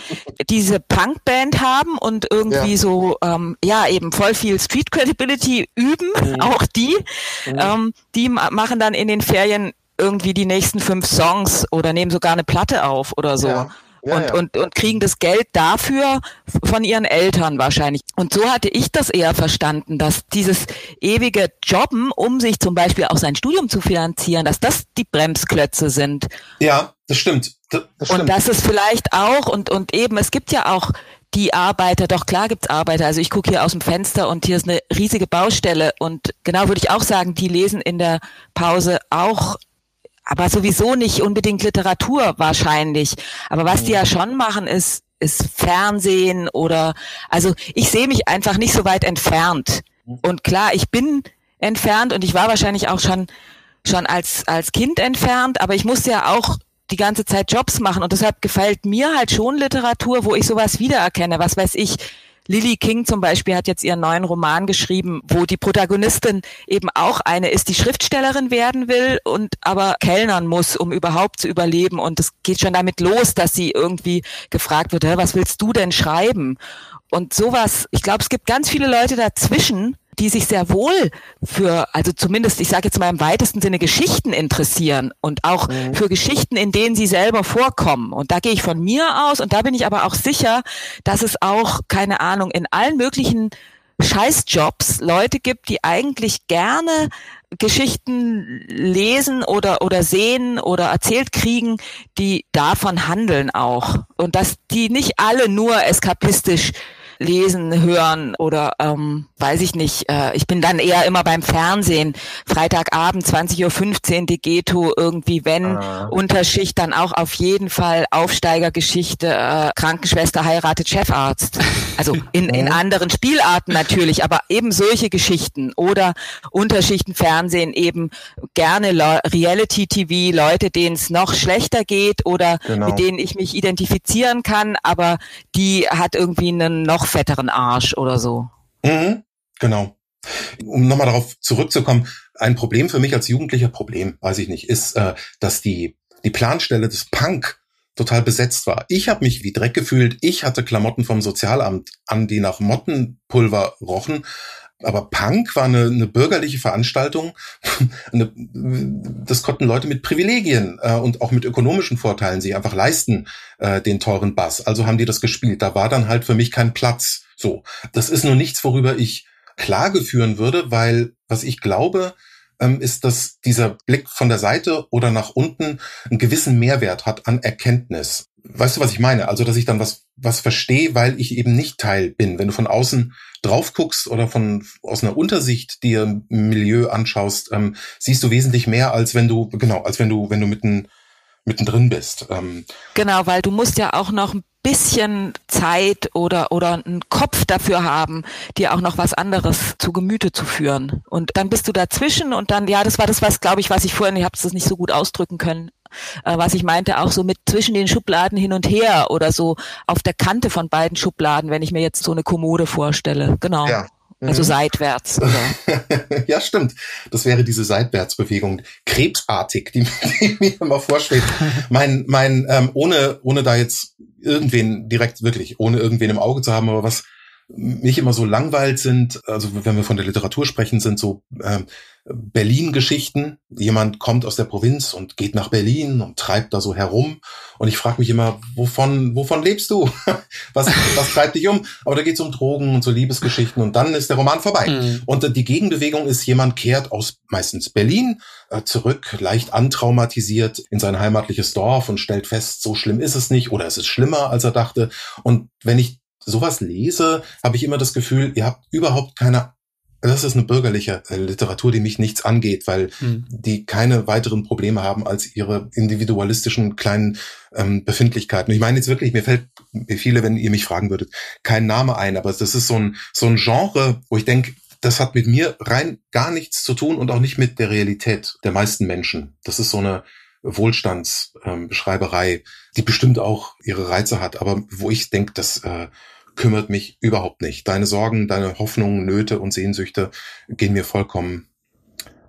[SPEAKER 2] diese Punkband haben und irgendwie ja. so, ähm, ja, eben voll viel Street Credibility üben, mhm. (laughs) auch die. Mhm. Ähm, die machen dann in den Ferien irgendwie die nächsten fünf Songs oder nehmen sogar eine Platte auf oder so. Ja. Ja, und, ja. Und, und kriegen das Geld dafür von ihren Eltern wahrscheinlich. Und so hatte ich das eher verstanden, dass dieses ewige Jobben, um sich zum Beispiel auch sein Studium zu finanzieren, dass das die Bremsklötze sind.
[SPEAKER 1] Ja, das stimmt. Das,
[SPEAKER 2] das stimmt. Und das ist vielleicht auch, und, und eben, es gibt ja auch die Arbeiter, doch klar gibt's Arbeiter. Also ich gucke hier aus dem Fenster und hier ist eine riesige Baustelle und genau würde ich auch sagen, die lesen in der Pause auch aber sowieso nicht unbedingt Literatur wahrscheinlich. Aber was die ja schon machen, ist, ist Fernsehen oder, also ich sehe mich einfach nicht so weit entfernt. Und klar, ich bin entfernt und ich war wahrscheinlich auch schon, schon als, als Kind entfernt, aber ich musste ja auch die ganze Zeit Jobs machen und deshalb gefällt mir halt schon Literatur, wo ich sowas wiedererkenne. Was weiß ich, Lily King zum Beispiel hat jetzt ihren neuen Roman geschrieben, wo die Protagonistin eben auch eine ist, die Schriftstellerin werden will und aber kellnern muss, um überhaupt zu überleben. Und es geht schon damit los, dass sie irgendwie gefragt wird, was willst du denn schreiben? Und sowas, ich glaube, es gibt ganz viele Leute dazwischen, die sich sehr wohl für, also zumindest, ich sage jetzt mal im weitesten Sinne, Geschichten interessieren und auch mhm. für Geschichten, in denen sie selber vorkommen. Und da gehe ich von mir aus und da bin ich aber auch sicher, dass es auch, keine Ahnung, in allen möglichen Scheißjobs Leute gibt, die eigentlich gerne Geschichten lesen oder, oder sehen oder erzählt kriegen, die davon handeln auch. Und dass die nicht alle nur eskapistisch lesen, hören oder ähm, weiß ich nicht. Äh, ich bin dann eher immer beim Fernsehen. Freitagabend 20.15 Uhr die Ghetto irgendwie, wenn ah. Unterschicht, dann auch auf jeden Fall Aufsteigergeschichte, äh, Krankenschwester heiratet Chefarzt. Also in, in anderen Spielarten natürlich, aber eben solche Geschichten oder Unterschichten Fernsehen eben gerne Reality-TV, Leute, denen es noch schlechter geht oder genau. mit denen ich mich identifizieren kann, aber die hat irgendwie einen noch fetteren Arsch oder so.
[SPEAKER 1] Mhm, genau. Um nochmal darauf zurückzukommen, ein Problem für mich als jugendlicher Problem, weiß ich nicht, ist, äh, dass die, die Planstelle des Punk total besetzt war. Ich habe mich wie Dreck gefühlt. Ich hatte Klamotten vom Sozialamt an, die nach Mottenpulver rochen. Aber Punk war eine, eine bürgerliche Veranstaltung. (laughs) eine, das konnten Leute mit Privilegien äh, und auch mit ökonomischen Vorteilen sich einfach leisten, äh, den teuren Bass. Also haben die das gespielt. Da war dann halt für mich kein Platz. So, das ist nur nichts, worüber ich Klage führen würde, weil was ich glaube, ähm, ist, dass dieser Blick von der Seite oder nach unten einen gewissen Mehrwert hat an Erkenntnis. Weißt du, was ich meine? Also, dass ich dann was, was verstehe, weil ich eben nicht Teil bin. Wenn du von außen drauf guckst oder von, aus einer Untersicht dir ein Milieu anschaust, ähm, siehst du wesentlich mehr, als wenn du, genau, als wenn du, wenn du mitten, mittendrin bist.
[SPEAKER 2] Ähm. Genau, weil du musst ja auch noch ein bisschen Zeit oder, oder einen Kopf dafür haben, dir auch noch was anderes zu Gemüte zu führen. Und dann bist du dazwischen und dann, ja, das war das, was, glaube ich, was ich vorhin, ich habe es nicht so gut ausdrücken können, äh, was ich meinte, auch so mit zwischen den Schubladen hin und her oder so auf der Kante von beiden Schubladen, wenn ich mir jetzt so eine Kommode vorstelle. Genau. Ja. Also mhm. seitwärts. (laughs)
[SPEAKER 1] Ja, stimmt. Das wäre diese Seitwärtsbewegung, krebsartig, die, die mir immer vorschwebt. mein, mein, ähm, ohne, ohne da jetzt irgendwen direkt wirklich, ohne irgendwen im Auge zu haben, aber was mich immer so langweilt sind, also wenn wir von der Literatur sprechen, sind so äh, Berlin-Geschichten. Jemand kommt aus der Provinz und geht nach Berlin und treibt da so herum. Und ich frage mich immer, wovon, wovon lebst du? (laughs) was, was treibt dich um? Aber da geht es um Drogen und so Liebesgeschichten und dann ist der Roman vorbei. Mhm. Und die Gegenbewegung ist, jemand kehrt aus meistens Berlin äh, zurück, leicht antraumatisiert in sein heimatliches Dorf und stellt fest, so schlimm ist es nicht oder es ist schlimmer, als er dachte. Und wenn ich sowas lese, habe ich immer das Gefühl, ihr habt überhaupt keine das ist eine bürgerliche äh, Literatur, die mich nichts angeht, weil hm. die keine weiteren Probleme haben als ihre individualistischen kleinen ähm, Befindlichkeiten. Ich meine jetzt wirklich, mir fällt wie viele, wenn ihr mich fragen würdet, kein Name ein, aber das ist so ein, so ein Genre, wo ich denke, das hat mit mir rein gar nichts zu tun und auch nicht mit der Realität der meisten Menschen. Das ist so eine Wohlstandsbeschreiberei, ähm, die bestimmt auch ihre Reize hat, aber wo ich denke, dass äh, kümmert mich überhaupt nicht. Deine Sorgen, deine Hoffnungen, Nöte und Sehnsüchte gehen mir vollkommen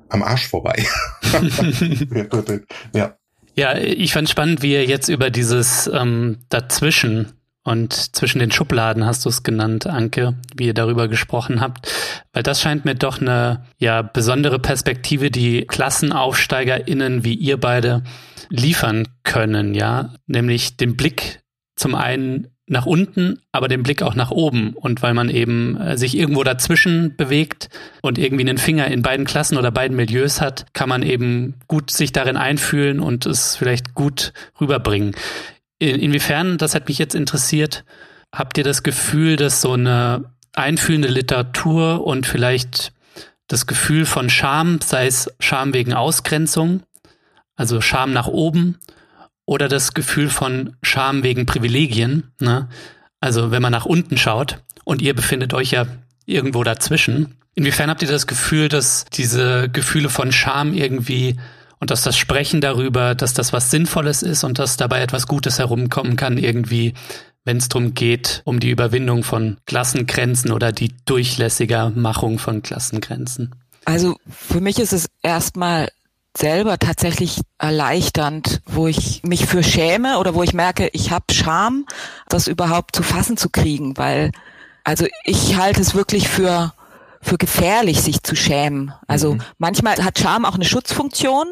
[SPEAKER 1] am Arsch vorbei. (laughs)
[SPEAKER 3] ja. Ja, ich fand spannend, wie ihr jetzt über dieses ähm, Dazwischen und zwischen den Schubladen hast du es genannt, Anke, wie ihr darüber gesprochen habt, weil das scheint mir doch eine ja besondere Perspektive, die KlassenaufsteigerInnen wie ihr beide liefern können, ja, nämlich den Blick zum einen nach unten, aber den Blick auch nach oben. Und weil man eben äh, sich irgendwo dazwischen bewegt und irgendwie einen Finger in beiden Klassen oder beiden Milieus hat, kann man eben gut sich darin einfühlen und es vielleicht gut rüberbringen. In, inwiefern, das hat mich jetzt interessiert, habt ihr das Gefühl, dass so eine einfühlende Literatur und vielleicht das Gefühl von Scham, sei es Scham wegen Ausgrenzung, also Scham nach oben oder das Gefühl von Scham wegen Privilegien. Ne? Also wenn man nach unten schaut und ihr befindet euch ja irgendwo dazwischen. Inwiefern habt ihr das Gefühl, dass diese Gefühle von Scham irgendwie und dass das Sprechen darüber, dass das was Sinnvolles ist und dass dabei etwas Gutes herumkommen kann, irgendwie, wenn es darum geht, um die Überwindung von Klassengrenzen oder die durchlässiger Machung von Klassengrenzen?
[SPEAKER 2] Also für mich ist es erstmal selber tatsächlich erleichternd, wo ich mich für schäme oder wo ich merke, ich habe Scham, das überhaupt zu fassen zu kriegen, weil also ich halte es wirklich für für gefährlich, sich zu schämen. Also mhm. manchmal hat Scham auch eine Schutzfunktion,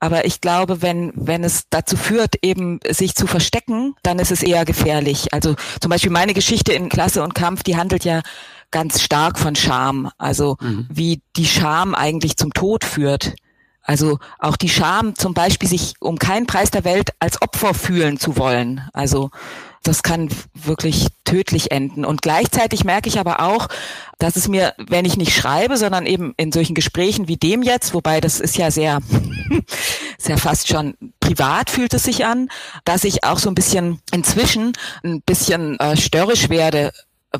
[SPEAKER 2] aber ich glaube, wenn, wenn es dazu führt, eben sich zu verstecken, dann ist es eher gefährlich. Also zum Beispiel meine Geschichte in Klasse und Kampf, die handelt ja ganz stark von Scham. Also mhm. wie die Scham eigentlich zum Tod führt. Also auch die Scham zum Beispiel, sich um keinen Preis der Welt als Opfer fühlen zu wollen. Also das kann wirklich tödlich enden. Und gleichzeitig merke ich aber auch, dass es mir, wenn ich nicht schreibe, sondern eben in solchen Gesprächen wie dem jetzt, wobei das ist ja sehr, (laughs) sehr fast schon privat fühlt es sich an, dass ich auch so ein bisschen inzwischen ein bisschen äh, störrisch werde,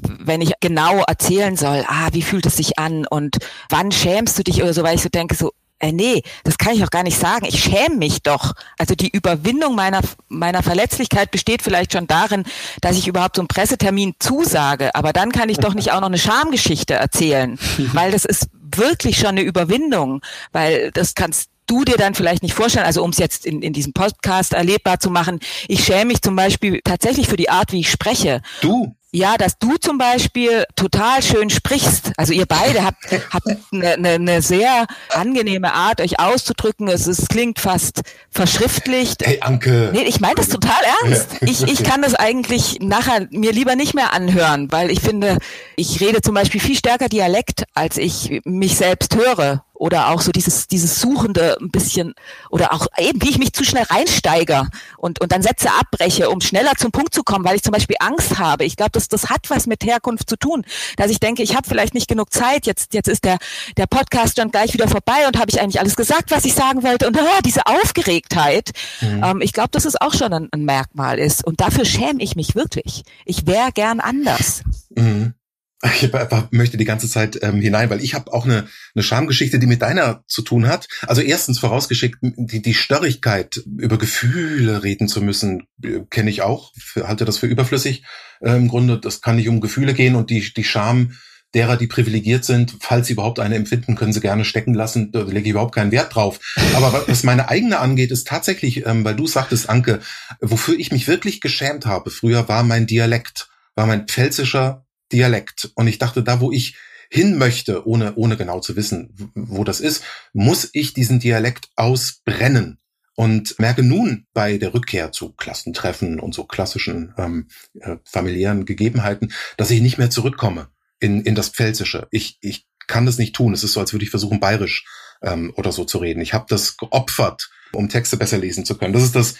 [SPEAKER 2] wenn ich genau erzählen soll, ah, wie fühlt es sich an und wann schämst du dich oder so, weil ich so denke, so, äh, nee, das kann ich auch gar nicht sagen. Ich schäme mich doch. Also die Überwindung meiner, meiner Verletzlichkeit besteht vielleicht schon darin, dass ich überhaupt so einen Pressetermin zusage. Aber dann kann ich doch nicht auch noch eine Schamgeschichte erzählen, (laughs) weil das ist wirklich schon eine Überwindung, weil das kannst du dir dann vielleicht nicht vorstellen, also um es jetzt in, in diesem Podcast erlebbar zu machen, ich schäme mich zum Beispiel tatsächlich für die Art, wie ich spreche.
[SPEAKER 1] Du?
[SPEAKER 2] Ja, dass du zum Beispiel total schön sprichst. Also ihr beide habt, (laughs) habt eine, eine, eine sehr angenehme Art, euch auszudrücken. Es, es klingt fast verschriftlicht.
[SPEAKER 1] Hey, Anke.
[SPEAKER 2] Nee, ich meine das total ernst. Ich, ich kann das eigentlich nachher mir lieber nicht mehr anhören, weil ich finde, ich rede zum Beispiel viel stärker Dialekt, als ich mich selbst höre oder auch so dieses, dieses Suchende ein bisschen oder auch eben, wie ich mich zu schnell reinsteige und, und dann Sätze abbreche, um schneller zum Punkt zu kommen, weil ich zum Beispiel Angst habe. Ich glaube, das, das hat was mit Herkunft zu tun, dass ich denke, ich habe vielleicht nicht genug Zeit, jetzt, jetzt ist der, der Podcast dann gleich wieder vorbei und habe ich eigentlich alles gesagt, was ich sagen wollte und oh, diese Aufgeregtheit, mhm. ähm, ich glaube, dass es auch schon ein, ein Merkmal ist und dafür schäme ich mich wirklich. Ich wäre gern anders.
[SPEAKER 1] Mhm. Ich möchte die ganze Zeit ähm, hinein, weil ich habe auch eine, eine Schamgeschichte, die mit deiner zu tun hat. Also erstens vorausgeschickt, die, die Störrigkeit, über Gefühle reden zu müssen, äh, kenne ich auch, für, halte das für überflüssig. Äh, Im Grunde, das kann nicht um Gefühle gehen und die, die Scham derer, die privilegiert sind, falls sie überhaupt eine empfinden, können sie gerne stecken lassen. Da lege ich überhaupt keinen Wert drauf. Aber was meine eigene angeht, ist tatsächlich, ähm, weil du sagtest, Anke, wofür ich mich wirklich geschämt habe früher, war mein Dialekt, war mein pfälzischer Dialekt. Und ich dachte, da wo ich hin möchte, ohne, ohne genau zu wissen, wo das ist, muss ich diesen Dialekt ausbrennen. Und merke nun bei der Rückkehr zu Klassentreffen und so klassischen ähm, äh, familiären Gegebenheiten, dass ich nicht mehr zurückkomme in, in das Pfälzische. Ich, ich kann das nicht tun. Es ist so, als würde ich versuchen, bayerisch ähm, oder so zu reden. Ich habe das geopfert, um Texte besser lesen zu können. Das ist das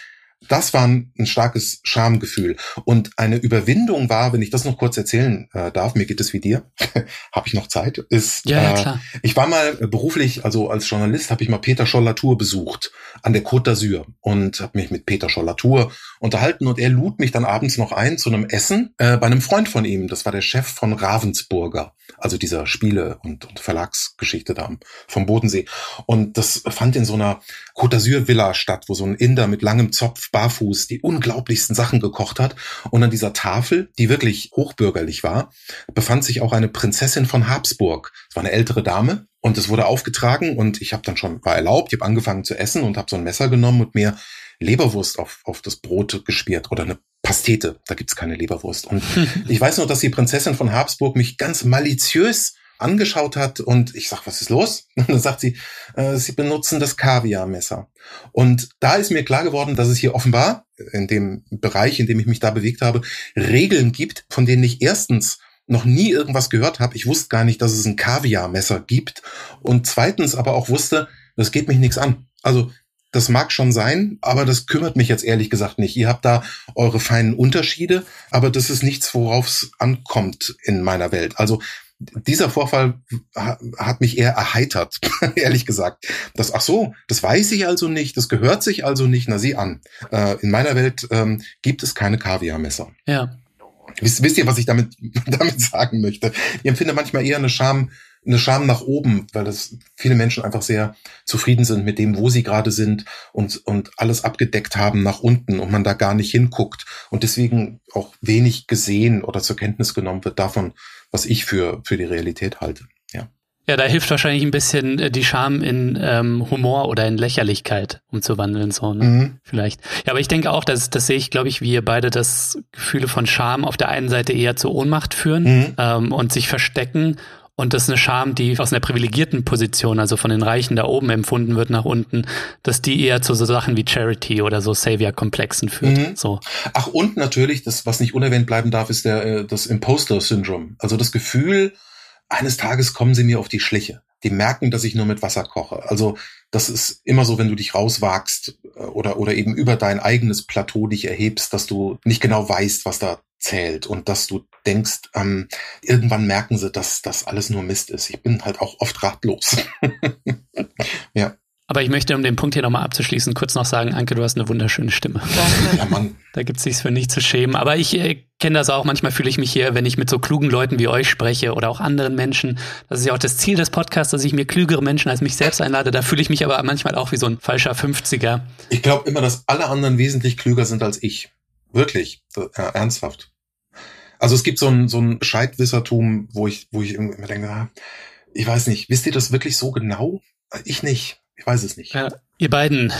[SPEAKER 1] das war ein, starkes Schamgefühl. Und eine Überwindung war, wenn ich das noch kurz erzählen äh, darf, mir geht es wie dir, (laughs) habe ich noch Zeit, ist,
[SPEAKER 3] ja, ja, äh, klar.
[SPEAKER 1] Äh, ich war mal beruflich, also als Journalist, habe ich mal Peter Scholl-Latour besucht an der Côte d'Azur und habe mich mit Peter Scholl-Latour unterhalten und er lud mich dann abends noch ein zu einem Essen äh, bei einem Freund von ihm. Das war der Chef von Ravensburger, also dieser Spiele- und, und Verlagsgeschichte da vom Bodensee. Und das fand in so einer Côte d'Azur Villa statt, wo so ein Inder mit langem Zopf barfuß die unglaublichsten Sachen gekocht hat. Und an dieser Tafel, die wirklich hochbürgerlich war, befand sich auch eine Prinzessin von Habsburg. Es war eine ältere Dame und es wurde aufgetragen und ich habe dann schon, war erlaubt, ich habe angefangen zu essen und habe so ein Messer genommen und mir Leberwurst auf, auf das Brot gespielt oder eine Pastete, da gibt's keine Leberwurst. Und (laughs) ich weiß nur, dass die Prinzessin von Habsburg mich ganz maliziös angeschaut hat und ich sag, was ist los? (laughs) Und dann sagt sie, äh, sie benutzen das Kaviarmesser. Und da ist mir klar geworden, dass es hier offenbar in dem Bereich, in dem ich mich da bewegt habe, Regeln gibt, von denen ich erstens noch nie irgendwas gehört habe. Ich wusste gar nicht, dass es ein Kaviarmesser gibt. Und zweitens aber auch wusste, das geht mich nichts an. Also das mag schon sein, aber das kümmert mich jetzt ehrlich gesagt nicht. Ihr habt da eure feinen Unterschiede, aber das ist nichts, worauf es ankommt in meiner Welt. Also dieser Vorfall hat mich eher erheitert, (laughs) ehrlich gesagt. Das, ach so, das weiß ich also nicht, das gehört sich also nicht, na sieh an. Äh, in meiner Welt ähm, gibt es keine Kaviarmesser.
[SPEAKER 3] Ja.
[SPEAKER 1] Wisst, wisst ihr, was ich damit, (laughs) damit sagen möchte? Ich empfinde manchmal eher eine Scham, eine Scham nach oben, weil das viele Menschen einfach sehr zufrieden sind mit dem, wo sie gerade sind und, und alles abgedeckt haben nach unten und man da gar nicht hinguckt und deswegen auch wenig gesehen oder zur Kenntnis genommen wird davon, was ich für, für die Realität halte. Ja.
[SPEAKER 3] Ja, da hilft wahrscheinlich ein bisschen äh, die Scham in ähm, Humor oder in Lächerlichkeit umzuwandeln, so, ne? Mhm. Vielleicht. Ja, aber ich denke auch, dass das sehe ich, glaube ich, wie ihr beide, dass Gefühle von Scham auf der einen Seite eher zur Ohnmacht führen mhm. ähm, und sich verstecken und das ist eine Scham, die aus einer privilegierten Position, also von den Reichen da oben empfunden wird nach unten, dass die eher zu so Sachen wie Charity oder so Savior-Komplexen führt. Mhm. So.
[SPEAKER 1] Ach, und natürlich, das, was nicht unerwähnt bleiben darf, ist der, äh, das Imposter-Syndrom. Also das Gefühl, eines Tages kommen sie mir auf die Schliche. Die merken, dass ich nur mit Wasser koche. Also das ist immer so, wenn du dich rauswagst äh, oder, oder eben über dein eigenes Plateau dich erhebst, dass du nicht genau weißt, was da zählt und dass du denkst, ähm, irgendwann merken sie, dass das alles nur Mist ist. Ich bin halt auch oft ratlos. (laughs)
[SPEAKER 3] ja. Aber ich möchte, um den Punkt hier nochmal abzuschließen, kurz noch sagen, Anke, du hast eine wunderschöne Stimme. Ja, Mann. Da gibt es nichts für nicht zu schämen. Aber ich äh, kenne das auch. Manchmal fühle ich mich hier, wenn ich mit so klugen Leuten wie euch spreche oder auch anderen Menschen. Das ist ja auch das Ziel des Podcasts, dass ich mir klügere Menschen als mich selbst einlade. Da fühle ich mich aber manchmal auch wie so ein falscher 50er.
[SPEAKER 1] Ich glaube immer, dass alle anderen wesentlich klüger sind als ich. Wirklich. Ja, ernsthaft. Also es gibt so ein, so ein Bescheidwissertum, wo ich, wo ich immer denke, ah, ich weiß nicht, wisst ihr das wirklich so genau? Ich nicht. Ich weiß es nicht. Ja,
[SPEAKER 3] ihr beiden,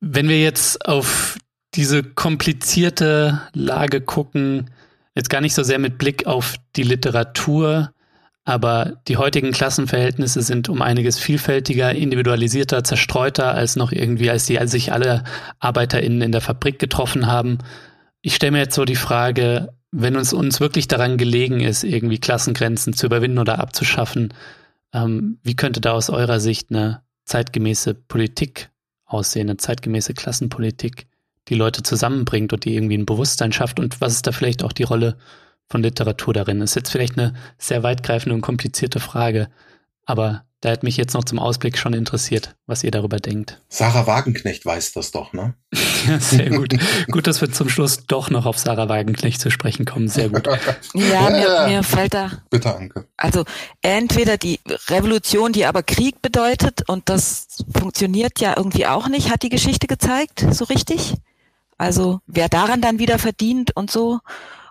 [SPEAKER 3] wenn wir jetzt auf diese komplizierte Lage gucken, jetzt gar nicht so sehr mit Blick auf die Literatur, aber die heutigen Klassenverhältnisse sind um einiges vielfältiger, individualisierter, zerstreuter als noch irgendwie, als die als sich alle ArbeiterInnen in der Fabrik getroffen haben. Ich stelle mir jetzt so die Frage, wenn uns, uns wirklich daran gelegen ist, irgendwie Klassengrenzen zu überwinden oder abzuschaffen, ähm, wie könnte da aus eurer Sicht eine zeitgemäße Politik aussehen, eine zeitgemäße Klassenpolitik, die Leute zusammenbringt und die irgendwie ein Bewusstsein schafft und was ist da vielleicht auch die Rolle von Literatur darin? Das ist jetzt vielleicht eine sehr weitgreifende und komplizierte Frage, aber da hat mich jetzt noch zum Ausblick schon interessiert, was ihr darüber denkt.
[SPEAKER 1] Sarah Wagenknecht weiß das doch, ne? (laughs)
[SPEAKER 3] ja, sehr gut. (laughs) gut, dass wir zum Schluss doch noch auf Sarah Wagenknecht zu sprechen kommen. Sehr gut. (laughs)
[SPEAKER 2] ja, mir, mir fällt da.
[SPEAKER 1] Bitte, Anke.
[SPEAKER 2] Also entweder die Revolution, die aber Krieg bedeutet, und das funktioniert ja irgendwie auch nicht, hat die Geschichte gezeigt, so richtig. Also wer daran dann wieder verdient und so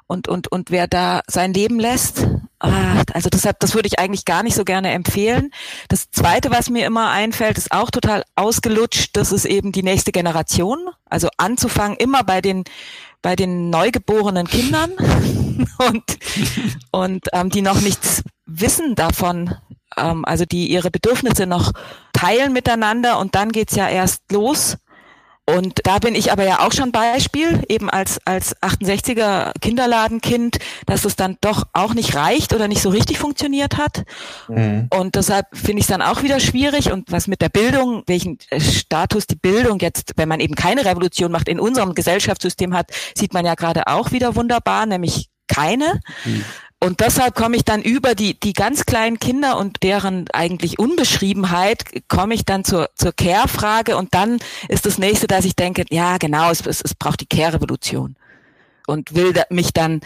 [SPEAKER 2] und, und, und wer da sein Leben lässt. Also deshalb, das würde ich eigentlich gar nicht so gerne empfehlen. Das zweite, was mir immer einfällt, ist auch total ausgelutscht. Das ist eben die nächste Generation. Also anzufangen immer bei den, bei den neugeborenen Kindern (laughs) und, und ähm, die noch nichts wissen davon, ähm, also die ihre Bedürfnisse noch teilen miteinander und dann geht's ja erst los. Und da bin ich aber ja auch schon Beispiel, eben als, als 68er Kinderladenkind, dass es dann doch auch nicht reicht oder nicht so richtig funktioniert hat. Mhm. Und deshalb finde ich es dann auch wieder schwierig. Und was mit der Bildung, welchen Status die Bildung jetzt, wenn man eben keine Revolution macht, in unserem Gesellschaftssystem hat, sieht man ja gerade auch wieder wunderbar, nämlich keine. Mhm. Und deshalb komme ich dann über die, die ganz kleinen Kinder und deren eigentlich Unbeschriebenheit, komme ich dann zur, zur Care-Frage und dann ist das nächste, dass ich denke, ja genau, es, es, es braucht die Care-Revolution und will mich dann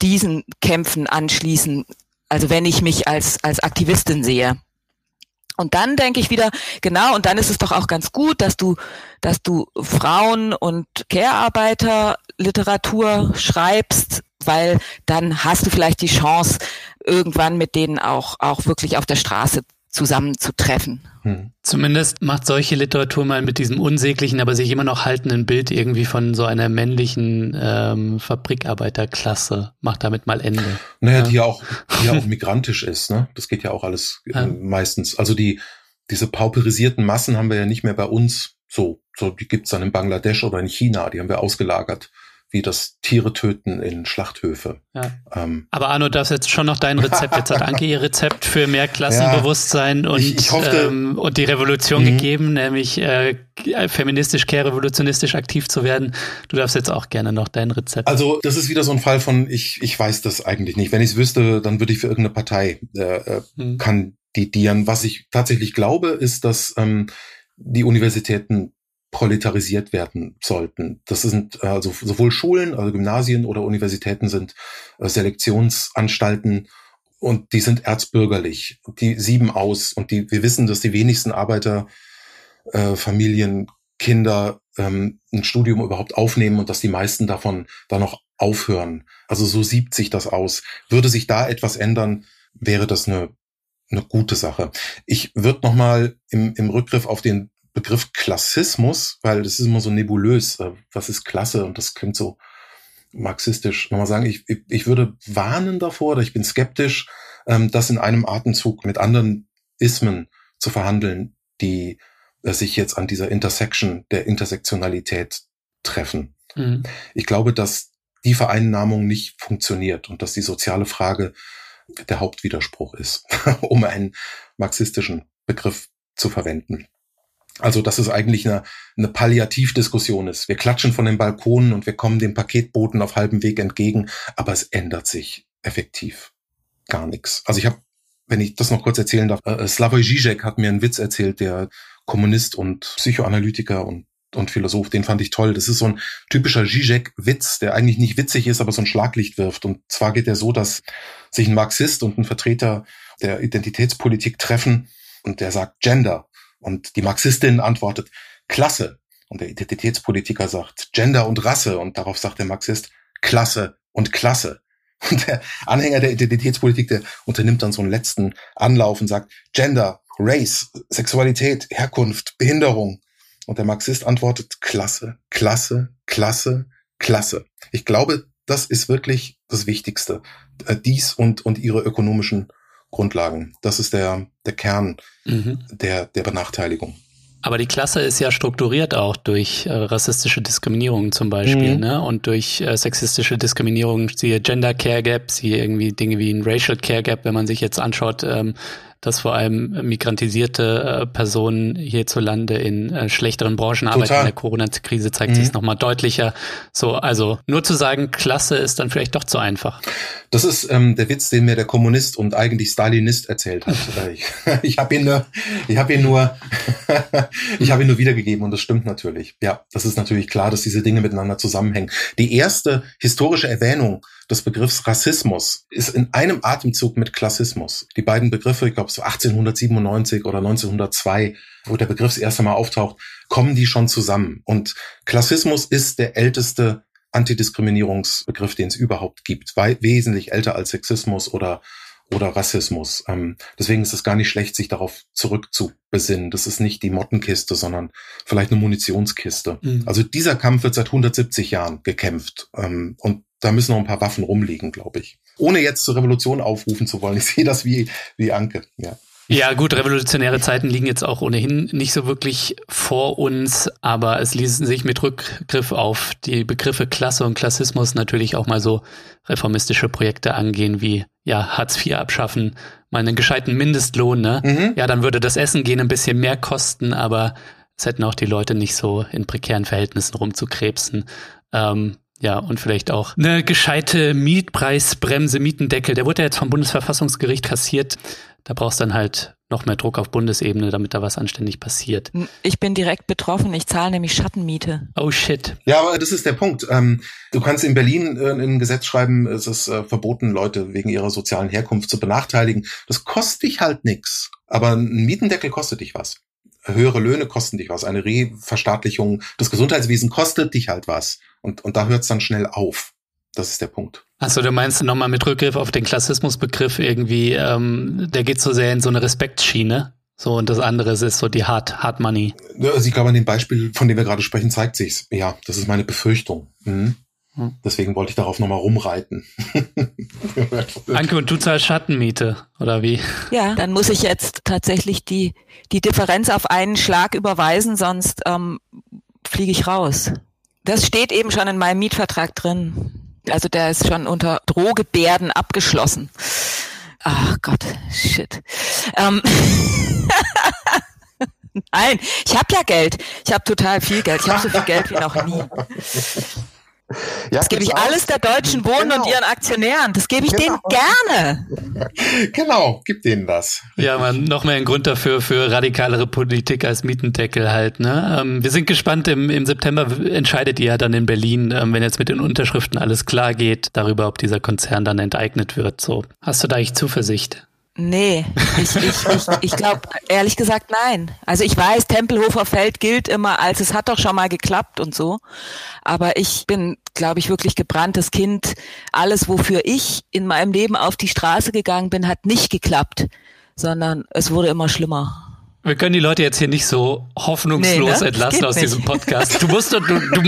[SPEAKER 2] diesen Kämpfen anschließen, also wenn ich mich als, als Aktivistin sehe. Und dann denke ich wieder, genau, und dann ist es doch auch ganz gut, dass du, dass du Frauen und Care-Arbeiter Literatur schreibst, weil dann hast du vielleicht die Chance, irgendwann mit denen auch, auch wirklich auf der Straße zusammenzutreffen.
[SPEAKER 3] Hm. Zumindest macht solche Literatur mal mit diesem unsäglichen, aber sich immer noch haltenden Bild irgendwie von so einer männlichen ähm, Fabrikarbeiterklasse, macht damit mal Ende.
[SPEAKER 1] Naja, ja. die ja auch, die ja auch (laughs) migrantisch ist, ne? Das geht ja auch alles äh, ja. meistens. Also die, diese pauperisierten Massen haben wir ja nicht mehr bei uns so. So, die gibt's dann in Bangladesch oder in China, die haben wir ausgelagert wie das Tiere töten in Schlachthöfe.
[SPEAKER 3] Ja. Ähm, Aber Arno, das ist jetzt schon noch dein Rezept. Jetzt hat Anke ihr Rezept für mehr (laughs) Klassenbewusstsein ja, und, ich, ich hoffe, ähm, und die Revolution mhm. gegeben, nämlich äh, feministisch, care-revolutionistisch aktiv zu werden. Du darfst jetzt auch gerne noch dein Rezept.
[SPEAKER 1] Also das ist wieder so ein Fall von, ich, ich weiß das eigentlich nicht. Wenn ich es wüsste, dann würde ich für irgendeine Partei äh, äh mhm. kandidieren. Was ich tatsächlich glaube, ist, dass ähm, die Universitäten proletarisiert werden sollten. Das sind äh, also sowohl Schulen, also Gymnasien oder Universitäten sind äh, Selektionsanstalten und die sind erzbürgerlich. Die sieben aus und die wir wissen, dass die wenigsten Arbeiterfamilien äh, Kinder ähm, ein Studium überhaupt aufnehmen und dass die meisten davon da noch aufhören. Also so siebt sich das aus. Würde sich da etwas ändern, wäre das eine eine gute Sache. Ich würde noch mal im, im Rückgriff auf den Begriff Klassismus, weil das ist immer so nebulös. Äh, was ist Klasse? Und das klingt so marxistisch. Nochmal sagen, ich, ich würde warnen davor, oder ich bin skeptisch, ähm, das in einem Atemzug mit anderen Ismen zu verhandeln, die äh, sich jetzt an dieser Intersection der Intersektionalität treffen. Mhm. Ich glaube, dass die Vereinnahmung nicht funktioniert und dass die soziale Frage der Hauptwiderspruch ist, (laughs) um einen marxistischen Begriff zu verwenden. Also, dass es eigentlich eine, eine Palliativdiskussion ist. Wir klatschen von den Balkonen und wir kommen dem Paketboten auf halbem Weg entgegen, aber es ändert sich effektiv gar nichts. Also ich habe, wenn ich das noch kurz erzählen darf, äh, Slavoj Žižek hat mir einen Witz erzählt, der Kommunist und Psychoanalytiker und und Philosoph, den fand ich toll. Das ist so ein typischer Zizek-Witz, der eigentlich nicht witzig ist, aber so ein Schlaglicht wirft. Und zwar geht er so, dass sich ein Marxist und ein Vertreter der Identitätspolitik treffen und der sagt Gender. Und die Marxistin antwortet, Klasse. Und der Identitätspolitiker sagt, Gender und Rasse. Und darauf sagt der Marxist, Klasse und Klasse. (laughs) Und der Anhänger der Identitätspolitik, der unternimmt dann so einen letzten Anlauf und sagt, Gender, Race, Sexualität, Herkunft, Behinderung. Und der Marxist antwortet, Klasse, Klasse, Klasse, Klasse. Ich glaube, das ist wirklich das Wichtigste. Äh, dies und, und ihre ökonomischen Grundlagen. Das ist der, der Kern mhm. der, der Benachteiligung.
[SPEAKER 3] Aber die Klasse ist ja strukturiert auch durch äh, rassistische Diskriminierung zum Beispiel, mhm. ne? Und durch äh, sexistische Diskriminierung, siehe Gender Care Gap, siehe irgendwie Dinge wie ein Racial Care Gap, wenn man sich jetzt anschaut, ähm, dass vor allem migrantisierte äh, Personen hierzulande in äh, schlechteren Branchen arbeiten. In der Corona-Krise zeigt mhm. sich es nochmal deutlicher. So, also nur zu sagen, Klasse ist dann vielleicht doch zu einfach.
[SPEAKER 1] Das ist ähm, der Witz, den mir der Kommunist und eigentlich Stalinist erzählt hat. (laughs) Äh, ich (laughs) ich habe ihn nur, ich habe ihn nur, (laughs) ich habe ihn nur wiedergegeben und das stimmt natürlich. Ja, das ist natürlich klar, dass diese Dinge miteinander zusammenhängen. Die erste historische Erwähnung des Begriffs Rassismus ist in einem Atemzug mit Klassismus. Die beiden Begriffe, ich glaube so 1897 oder 1902, wo der Begriff das erste Mal auftaucht, kommen die schon zusammen. Und Klassismus ist der älteste Antidiskriminierungsbegriff, den es überhaupt gibt, weil wesentlich älter als Sexismus oder oder Rassismus. Ähm, deswegen ist es gar nicht schlecht, sich darauf zurückzubesinnen. Das ist nicht die Mottenkiste, sondern vielleicht eine Munitionskiste. Mhm. Also dieser Kampf wird seit 170 Jahren gekämpft. Ähm, und da müssen noch ein paar Waffen rumliegen, glaube ich. Ohne jetzt zur Revolution aufrufen zu wollen. (laughs) Ich sehe das wie, wie Anke, ja.
[SPEAKER 3] Ja, gut, revolutionäre Zeiten liegen jetzt auch ohnehin nicht so wirklich vor uns, aber es ließen sich mit Rückgriff auf die Begriffe Klasse und Klassismus natürlich auch mal so reformistische Projekte angehen wie ja, Hartz IV abschaffen, mal einen gescheiten Mindestlohn, ne? Mhm. Ja, dann würde das Essen gehen ein bisschen mehr kosten, aber es hätten auch die Leute nicht so in prekären Verhältnissen rumzukrebsen. Ähm, ja, und vielleicht auch eine gescheite Mietpreisbremse, Mietendeckel. Der wurde ja jetzt vom Bundesverfassungsgericht kassiert. Da brauchst du dann halt noch mehr Druck auf Bundesebene, damit da was anständig passiert.
[SPEAKER 2] Ich bin direkt betroffen. Ich zahle nämlich Schattenmiete.
[SPEAKER 3] Oh shit.
[SPEAKER 1] Ja, aber das ist der Punkt. Ähm, du kannst in Berlin äh, ein Gesetz schreiben, es ist äh, verboten, Leute wegen ihrer sozialen Herkunft zu benachteiligen. Das kostet dich halt nix. Aber ein Mietendeckel kostet dich was. Höhere Löhne kosten dich was. Eine Reverstaatlichung des Gesundheitswesens kostet dich halt was. Und, und da hört es dann schnell auf. Das ist der Punkt.
[SPEAKER 3] Achso, du meinst nochmal mit Rückgriff auf den Klassismusbegriff irgendwie, ähm, der geht so sehr in so eine Respektschiene. So, und das andere ist so die Hard, Hard Money.
[SPEAKER 1] Also ich glaube, an dem Beispiel, von dem wir gerade sprechen, zeigt sich's. Ja, das ist meine Befürchtung. Mhm. Hm. Deswegen wollte ich darauf nochmal rumreiten. (laughs) (laughs)
[SPEAKER 3] Anke, und du zahlst Schattenmiete, oder wie?
[SPEAKER 2] Ja, dann muss ich jetzt tatsächlich die, die Differenz auf einen Schlag überweisen, sonst ähm, fliege ich raus. Das steht eben schon in meinem Mietvertrag drin. Also der ist schon unter Drohgebärden abgeschlossen. Ach Gott, shit. Ähm (laughs) Nein, ich habe ja Geld. Ich habe total viel Geld. Ich habe so viel Geld wie noch nie. Ja, das gebe ich alles der Deutschen Wohnen genau. und ihren Aktionären. Das gebe ich genau. denen gerne. (laughs)
[SPEAKER 1] Genau, gib denen das.
[SPEAKER 3] Ja, man, noch mehr ein Grund dafür für radikalere Politik als Mietendeckel halt. Ne? Ähm, wir sind gespannt. Im, Im September entscheidet ihr ja dann in Berlin, ähm, wenn jetzt mit den Unterschriften alles klar geht, darüber, ob dieser Konzern dann enteignet wird. So, hast du da eigentlich Zuversicht?
[SPEAKER 2] Nee, ich, ich, ich, ich glaube ehrlich gesagt nein. Also ich weiß, Tempelhofer Feld gilt immer als es hat doch schon mal geklappt und so. Aber ich bin, glaube ich, wirklich gebranntes Kind. Alles, wofür ich in meinem Leben auf die Straße gegangen bin, hat nicht geklappt, sondern es wurde immer schlimmer.
[SPEAKER 3] Wir können die Leute jetzt hier nicht so hoffnungslos nee, ne? entlassen aus nicht. diesem Podcast. Du musst, du, du, du,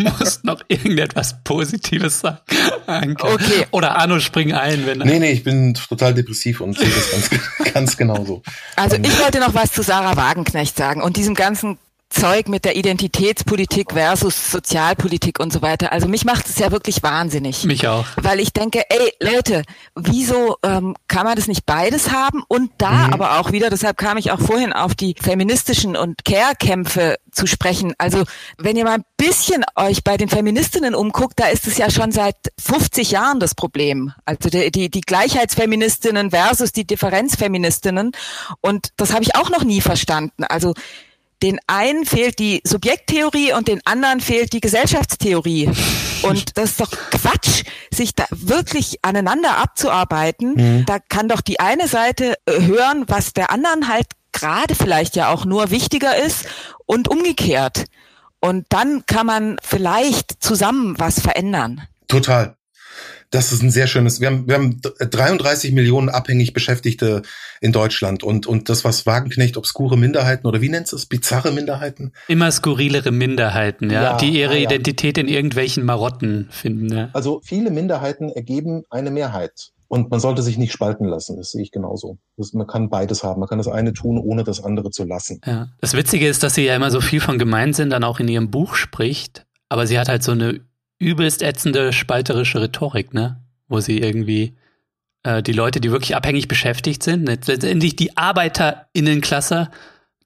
[SPEAKER 3] musst noch irgendetwas Positives sagen. Okay. Oder Arno, spring ein, wenn.
[SPEAKER 1] Nee, nee, ich bin total depressiv und sehe das ganz, (laughs) ganz genauso.
[SPEAKER 2] Also ich wollte noch was zu Sarah Wagenknecht sagen und diesem ganzen Zeug mit der Identitätspolitik versus Sozialpolitik und so weiter. Also mich macht es ja wirklich wahnsinnig.
[SPEAKER 3] Mich auch.
[SPEAKER 2] Weil ich denke, ey Leute, wieso ähm, kann man das nicht beides haben? Und da mhm. aber auch wieder, deshalb kam ich auch vorhin auf die feministischen und Care-Kämpfe zu sprechen. Also wenn ihr mal ein bisschen euch bei den Feministinnen umguckt, da ist es ja schon seit 50 Jahren das Problem. Also die, die, die Gleichheitsfeministinnen versus die Differenzfeministinnen. Und das habe ich auch noch nie verstanden. Also den einen fehlt die Subjekttheorie und den anderen fehlt die Gesellschaftstheorie. Und das ist doch Quatsch, sich da wirklich aneinander abzuarbeiten. Mhm. Da kann doch die eine Seite äh, hören, was der anderen halt gerade vielleicht ja auch nur wichtiger ist und umgekehrt. Und dann kann man vielleicht zusammen was verändern.
[SPEAKER 1] Total. Das ist ein sehr schönes. Wir haben, wir haben 33 Millionen abhängig Beschäftigte in Deutschland und, und das, was Wagenknecht obskure Minderheiten oder wie nennt es? Bizarre Minderheiten?
[SPEAKER 3] Immer skurrilere Minderheiten, ja, ja die ihre ja, ja. Identität in irgendwelchen Marotten finden. Ja.
[SPEAKER 1] Also viele Minderheiten ergeben eine Mehrheit. Und man sollte sich nicht spalten lassen, das sehe ich genauso. Das, man kann beides haben. Man kann das eine tun, ohne das andere zu lassen.
[SPEAKER 3] Ja. Das Witzige ist, dass sie ja immer so viel von Gemeinsinn dann auch in ihrem Buch spricht, aber sie hat halt so eine übelst ätzende spalterische Rhetorik, ne? Wo sie irgendwie äh, die Leute, die wirklich abhängig beschäftigt sind, letztendlich die ArbeiterInnenklasse,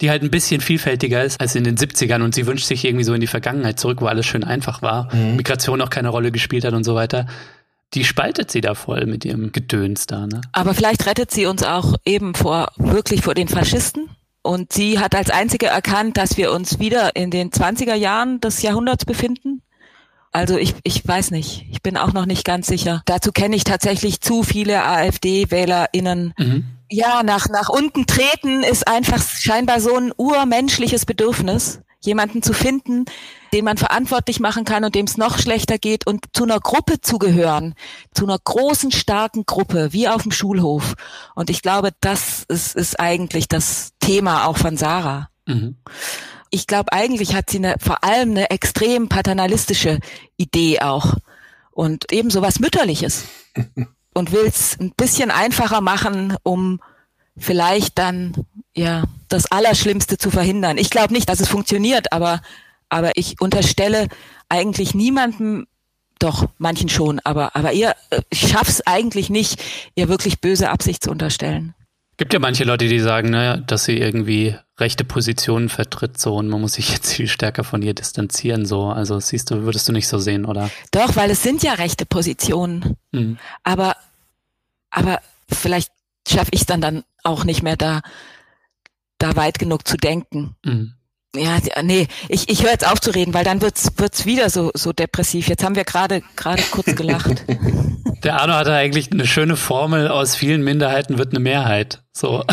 [SPEAKER 3] die halt ein bisschen vielfältiger ist als in den 70ern und sie wünscht sich irgendwie so in die Vergangenheit zurück, wo alles schön einfach war, mhm. Migration auch keine Rolle gespielt hat und so weiter. Die spaltet sie da voll mit ihrem Gedöns da, ne?
[SPEAKER 2] Aber vielleicht rettet sie uns auch eben vor, wirklich vor den Faschisten. Und sie hat als einzige erkannt, dass wir uns wieder in den 20er Jahren des Jahrhunderts befinden also ich, ich weiß nicht. Ich bin auch noch nicht ganz sicher. Dazu kenne ich tatsächlich zu viele AfD-WählerInnen. Mhm. Ja, nach, nach unten treten ist einfach scheinbar so ein urmenschliches Bedürfnis, jemanden zu finden, den man verantwortlich machen kann und dem es noch schlechter geht und zu einer Gruppe zu gehören, zu einer großen, starken Gruppe, wie auf dem Schulhof. Und ich glaube, das ist, ist eigentlich das Thema auch von Sarah. Mhm ich glaube, eigentlich hat sie eine, vor allem eine extrem paternalistische Idee auch. und eben sowas Mütterliches (laughs) und will es ein bisschen einfacher machen, um vielleicht dann ja das Allerschlimmste zu verhindern. Ich glaube nicht, dass es funktioniert, aber aber ich unterstelle eigentlich niemandem, doch manchen schon, aber aber ihr ich schaff's eigentlich nicht, ihr wirklich böse Absicht zu unterstellen.
[SPEAKER 3] Gibt ja manche Leute, die sagen, naja, dass sie irgendwie rechte Positionen vertritt, so und man muss sich jetzt viel stärker von ihr distanzieren, so. Also siehst du, würdest du nicht so sehen, oder?
[SPEAKER 2] Doch, weil es sind ja rechte Positionen. Mhm. Aber, aber vielleicht schaffe ich es dann dann auch nicht mehr da, da weit genug zu denken. Mhm. Ja, nee, ich, ich höre jetzt auf zu reden, weil dann wird's wird's wieder so so depressiv. Jetzt haben wir gerade gerade kurz gelacht. (laughs)
[SPEAKER 3] Der Arno hatte eigentlich eine schöne Formel, aus vielen Minderheiten wird eine Mehrheit. So.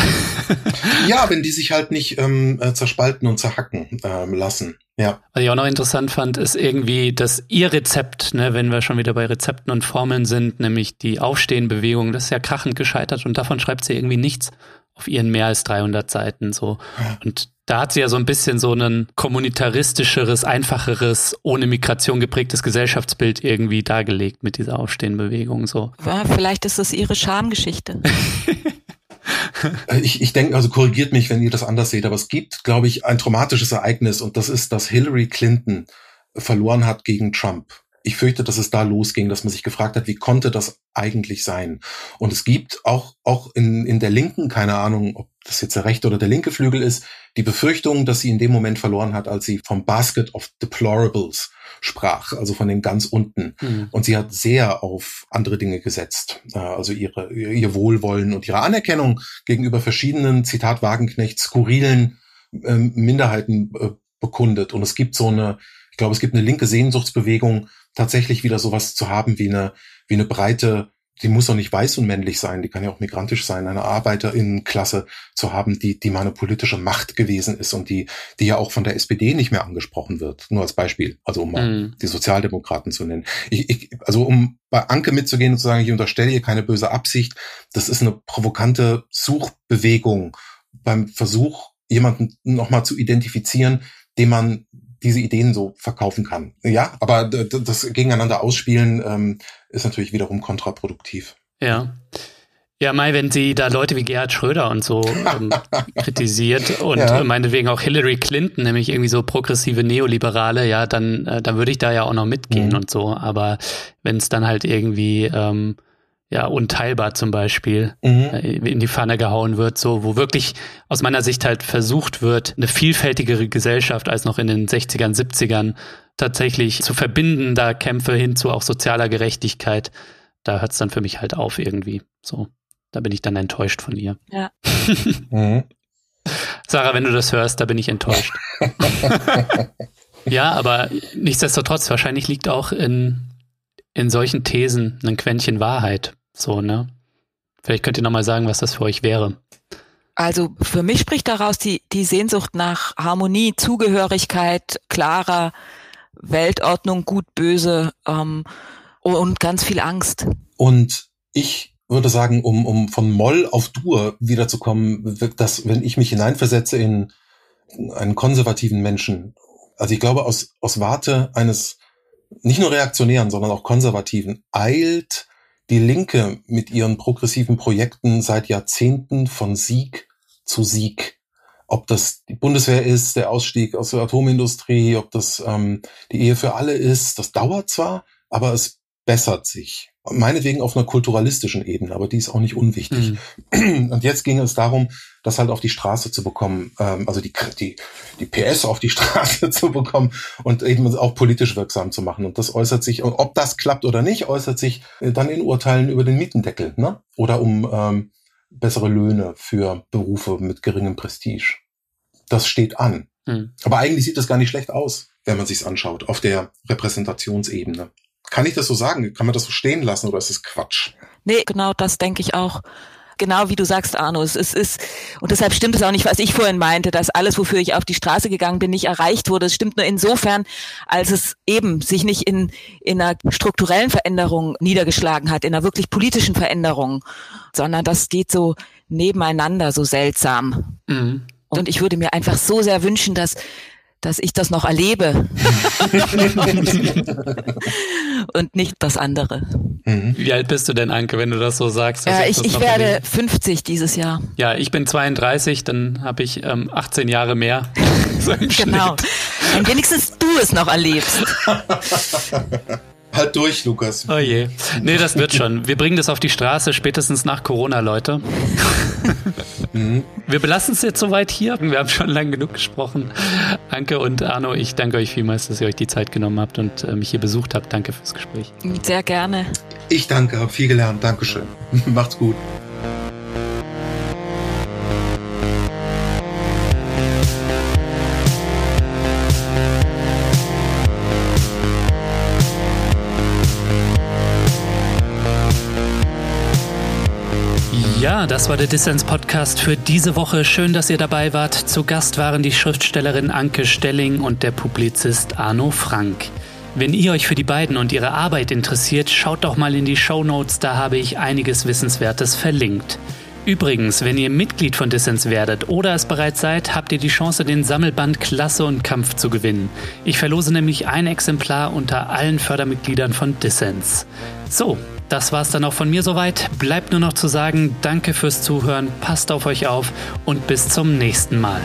[SPEAKER 3] (laughs)
[SPEAKER 1] ja, wenn die sich halt nicht ähm, äh, zerspalten und zerhacken ähm, lassen. Ja.
[SPEAKER 3] Was ich auch noch interessant fand, ist irgendwie, dass ihr Rezept, ne, wenn wir schon wieder bei Rezepten und Formeln sind, nämlich die Aufstehenbewegung, das ist ja krachend gescheitert und davon schreibt sie irgendwie nichts auf ihren mehr als 300 Seiten so. Und da hat sie ja so ein bisschen so ein kommunitaristischeres, einfacheres, ohne Migration geprägtes Gesellschaftsbild irgendwie dargelegt mit dieser Aufstehenbewegung so.
[SPEAKER 2] Ja, vielleicht ist das ihre Schamgeschichte.
[SPEAKER 1] ich, ich denke, also korrigiert mich, wenn ihr das anders seht, aber es gibt, glaube ich, ein traumatisches Ereignis und das ist, dass Hillary Clinton verloren hat gegen Trump ich fürchte, dass es da losging, dass man sich gefragt hat, wie konnte das eigentlich sein? Und es gibt auch, auch in, in der Linken, keine Ahnung, ob das jetzt der rechte oder der linke Flügel ist, die Befürchtung, dass sie in dem Moment verloren hat, als sie vom Basket of Deplorables sprach, also von den ganz unten. Mhm. Und sie hat sehr auf andere Dinge gesetzt, äh, also ihre, ihr Wohlwollen und ihre Anerkennung gegenüber verschiedenen, Zitat Wagenknecht, skurrilen ähm, Minderheiten äh, bekundet. Und es gibt so eine, ich glaube, es gibt eine linke Sehnsuchtsbewegung, tatsächlich wieder sowas zu haben wie eine, wie eine breite, die muss doch nicht weiß und männlich sein, die kann ja auch migrantisch sein, eine Arbeiterinnenklasse zu haben, die, die mal eine politische Macht gewesen ist und die, die ja auch von der SPD nicht mehr angesprochen wird. Nur als Beispiel. Also um mal mm. die Sozialdemokraten zu nennen. Ich, ich, also um bei Anke mitzugehen und zu sagen, ich unterstelle ihr keine böse Absicht, das ist eine provokante Suchbewegung beim Versuch, jemanden nochmal zu identifizieren, dem man diese Ideen so verkaufen kann. Ja, aber das gegeneinander ausspielen ähm, ist natürlich wiederum kontraproduktiv.
[SPEAKER 3] Ja. Ja, Mai, wenn sie da Leute wie Gerhard Schröder und so ähm, (laughs) kritisiert und ja. meinetwegen auch Hillary Clinton, nämlich irgendwie so progressive Neoliberale, ja, dann, äh, dann würde ich da ja auch noch mitgehen mhm. und so. Aber wenn es dann halt irgendwie ähm, ja, unteilbar zum Beispiel mhm. Äh, in die Pfanne gehauen wird, so, wo wirklich aus meiner Sicht halt versucht wird, eine vielfältigere Gesellschaft als noch in den 60ern, 70ern tatsächlich zu verbinden, da Kämpfe hin zu auch sozialer Gerechtigkeit, da hört es dann für mich halt auf irgendwie. So, da bin ich dann enttäuscht von ihr.
[SPEAKER 2] Ja. (laughs) mhm.
[SPEAKER 3] Sarah, wenn du das hörst, da bin ich enttäuscht. (laughs) ja, aber nichtsdestotrotz, wahrscheinlich liegt auch in in solchen Thesen ein Quäntchen Wahrheit. So, ne? Vielleicht könnt ihr nochmal sagen, was das für euch wäre.
[SPEAKER 2] Also für mich spricht daraus die, die Sehnsucht nach Harmonie, Zugehörigkeit, klarer Weltordnung, gut, böse ähm, und ganz viel Angst.
[SPEAKER 1] Und ich würde sagen, um, um von Moll auf Dur wiederzukommen, dass wenn ich mich hineinversetze in einen konservativen Menschen, also ich glaube, aus, aus Warte eines nicht nur Reaktionären, sondern auch Konservativen, eilt die Linke mit ihren progressiven Projekten seit Jahrzehnten von Sieg zu Sieg. Ob das die Bundeswehr ist, der Ausstieg aus der Atomindustrie, ob das ähm, die Ehe für alle ist, das dauert zwar, aber es bessert sich meinetwegen auf einer kulturalistischen Ebene, aber die ist auch nicht unwichtig. Mhm. Und jetzt ging es darum, das halt auf die Straße zu bekommen, ähm, also die, die, die PS auf die (laughs) Straße zu bekommen und eben auch politisch wirksam zu machen. Und das äußert sich, und ob das klappt oder nicht, äußert sich dann in Urteilen über den Mietendeckel, ne? Oder um ähm, bessere Löhne für Berufe mit geringem Prestige. Das steht an. Mhm. Aber eigentlich sieht das gar nicht schlecht aus, wenn man sich's anschaut, auf der Repräsentationsebene. Kann ich das so sagen? Kann man das so stehen lassen oder ist das Quatsch?
[SPEAKER 2] Nee, genau das denke ich auch. Genau wie du sagst, Arno, es ist, ist, und deshalb stimmt es auch nicht, was ich vorhin meinte, dass alles, wofür ich auf die Straße gegangen bin, nicht erreicht wurde. Es stimmt nur insofern, als es eben sich nicht in, in einer strukturellen Veränderung niedergeschlagen hat, in einer wirklich politischen Veränderung, sondern das geht so nebeneinander so seltsam. Mhm. Und ich würde mir einfach so sehr wünschen, dass dass ich das noch erlebe. (laughs) und nicht das andere.
[SPEAKER 3] Mhm. Wie alt bist du denn, Anke, wenn du das so sagst?
[SPEAKER 2] Ja, ich, ich werde erleben? 50 dieses Jahr.
[SPEAKER 3] Ja, ich bin 32, dann habe ich ähm, 18 Jahre mehr. (laughs)
[SPEAKER 2] so genau. Dann wenigstens du es noch erlebst.
[SPEAKER 1] Halt durch, Lukas.
[SPEAKER 3] Oh je. Nee, das wird schon. Wir bringen das auf die Straße, spätestens nach Corona, Leute. (laughs) Mhm. Wir belassen es jetzt soweit hier. Wir haben schon lang genug gesprochen. Anke und Arno, ich danke euch vielmals, dass ihr euch die Zeit genommen habt und äh, mich hier besucht habt. Danke fürs Gespräch.
[SPEAKER 2] Sehr gerne.
[SPEAKER 1] Ich danke, habe viel gelernt. Dankeschön. (laughs) Macht's gut.
[SPEAKER 3] Das war der Dissens-Podcast für diese Woche. Schön, dass ihr dabei wart. Zu Gast waren die Schriftstellerin Anke Stelling und der Publizist Arno Frank. Wenn ihr euch für die beiden und ihre Arbeit interessiert, schaut doch mal in die Show Notes, da habe ich einiges Wissenswertes verlinkt. Übrigens, wenn ihr Mitglied von Dissens werdet oder es bereits seid, habt ihr die Chance, den Sammelband Klasse und Kampf zu gewinnen. Ich verlose nämlich ein Exemplar unter allen Fördermitgliedern von Dissens. So, das war's dann auch von mir soweit. Bleibt nur noch zu sagen, danke fürs Zuhören, passt auf euch auf und bis zum nächsten Mal.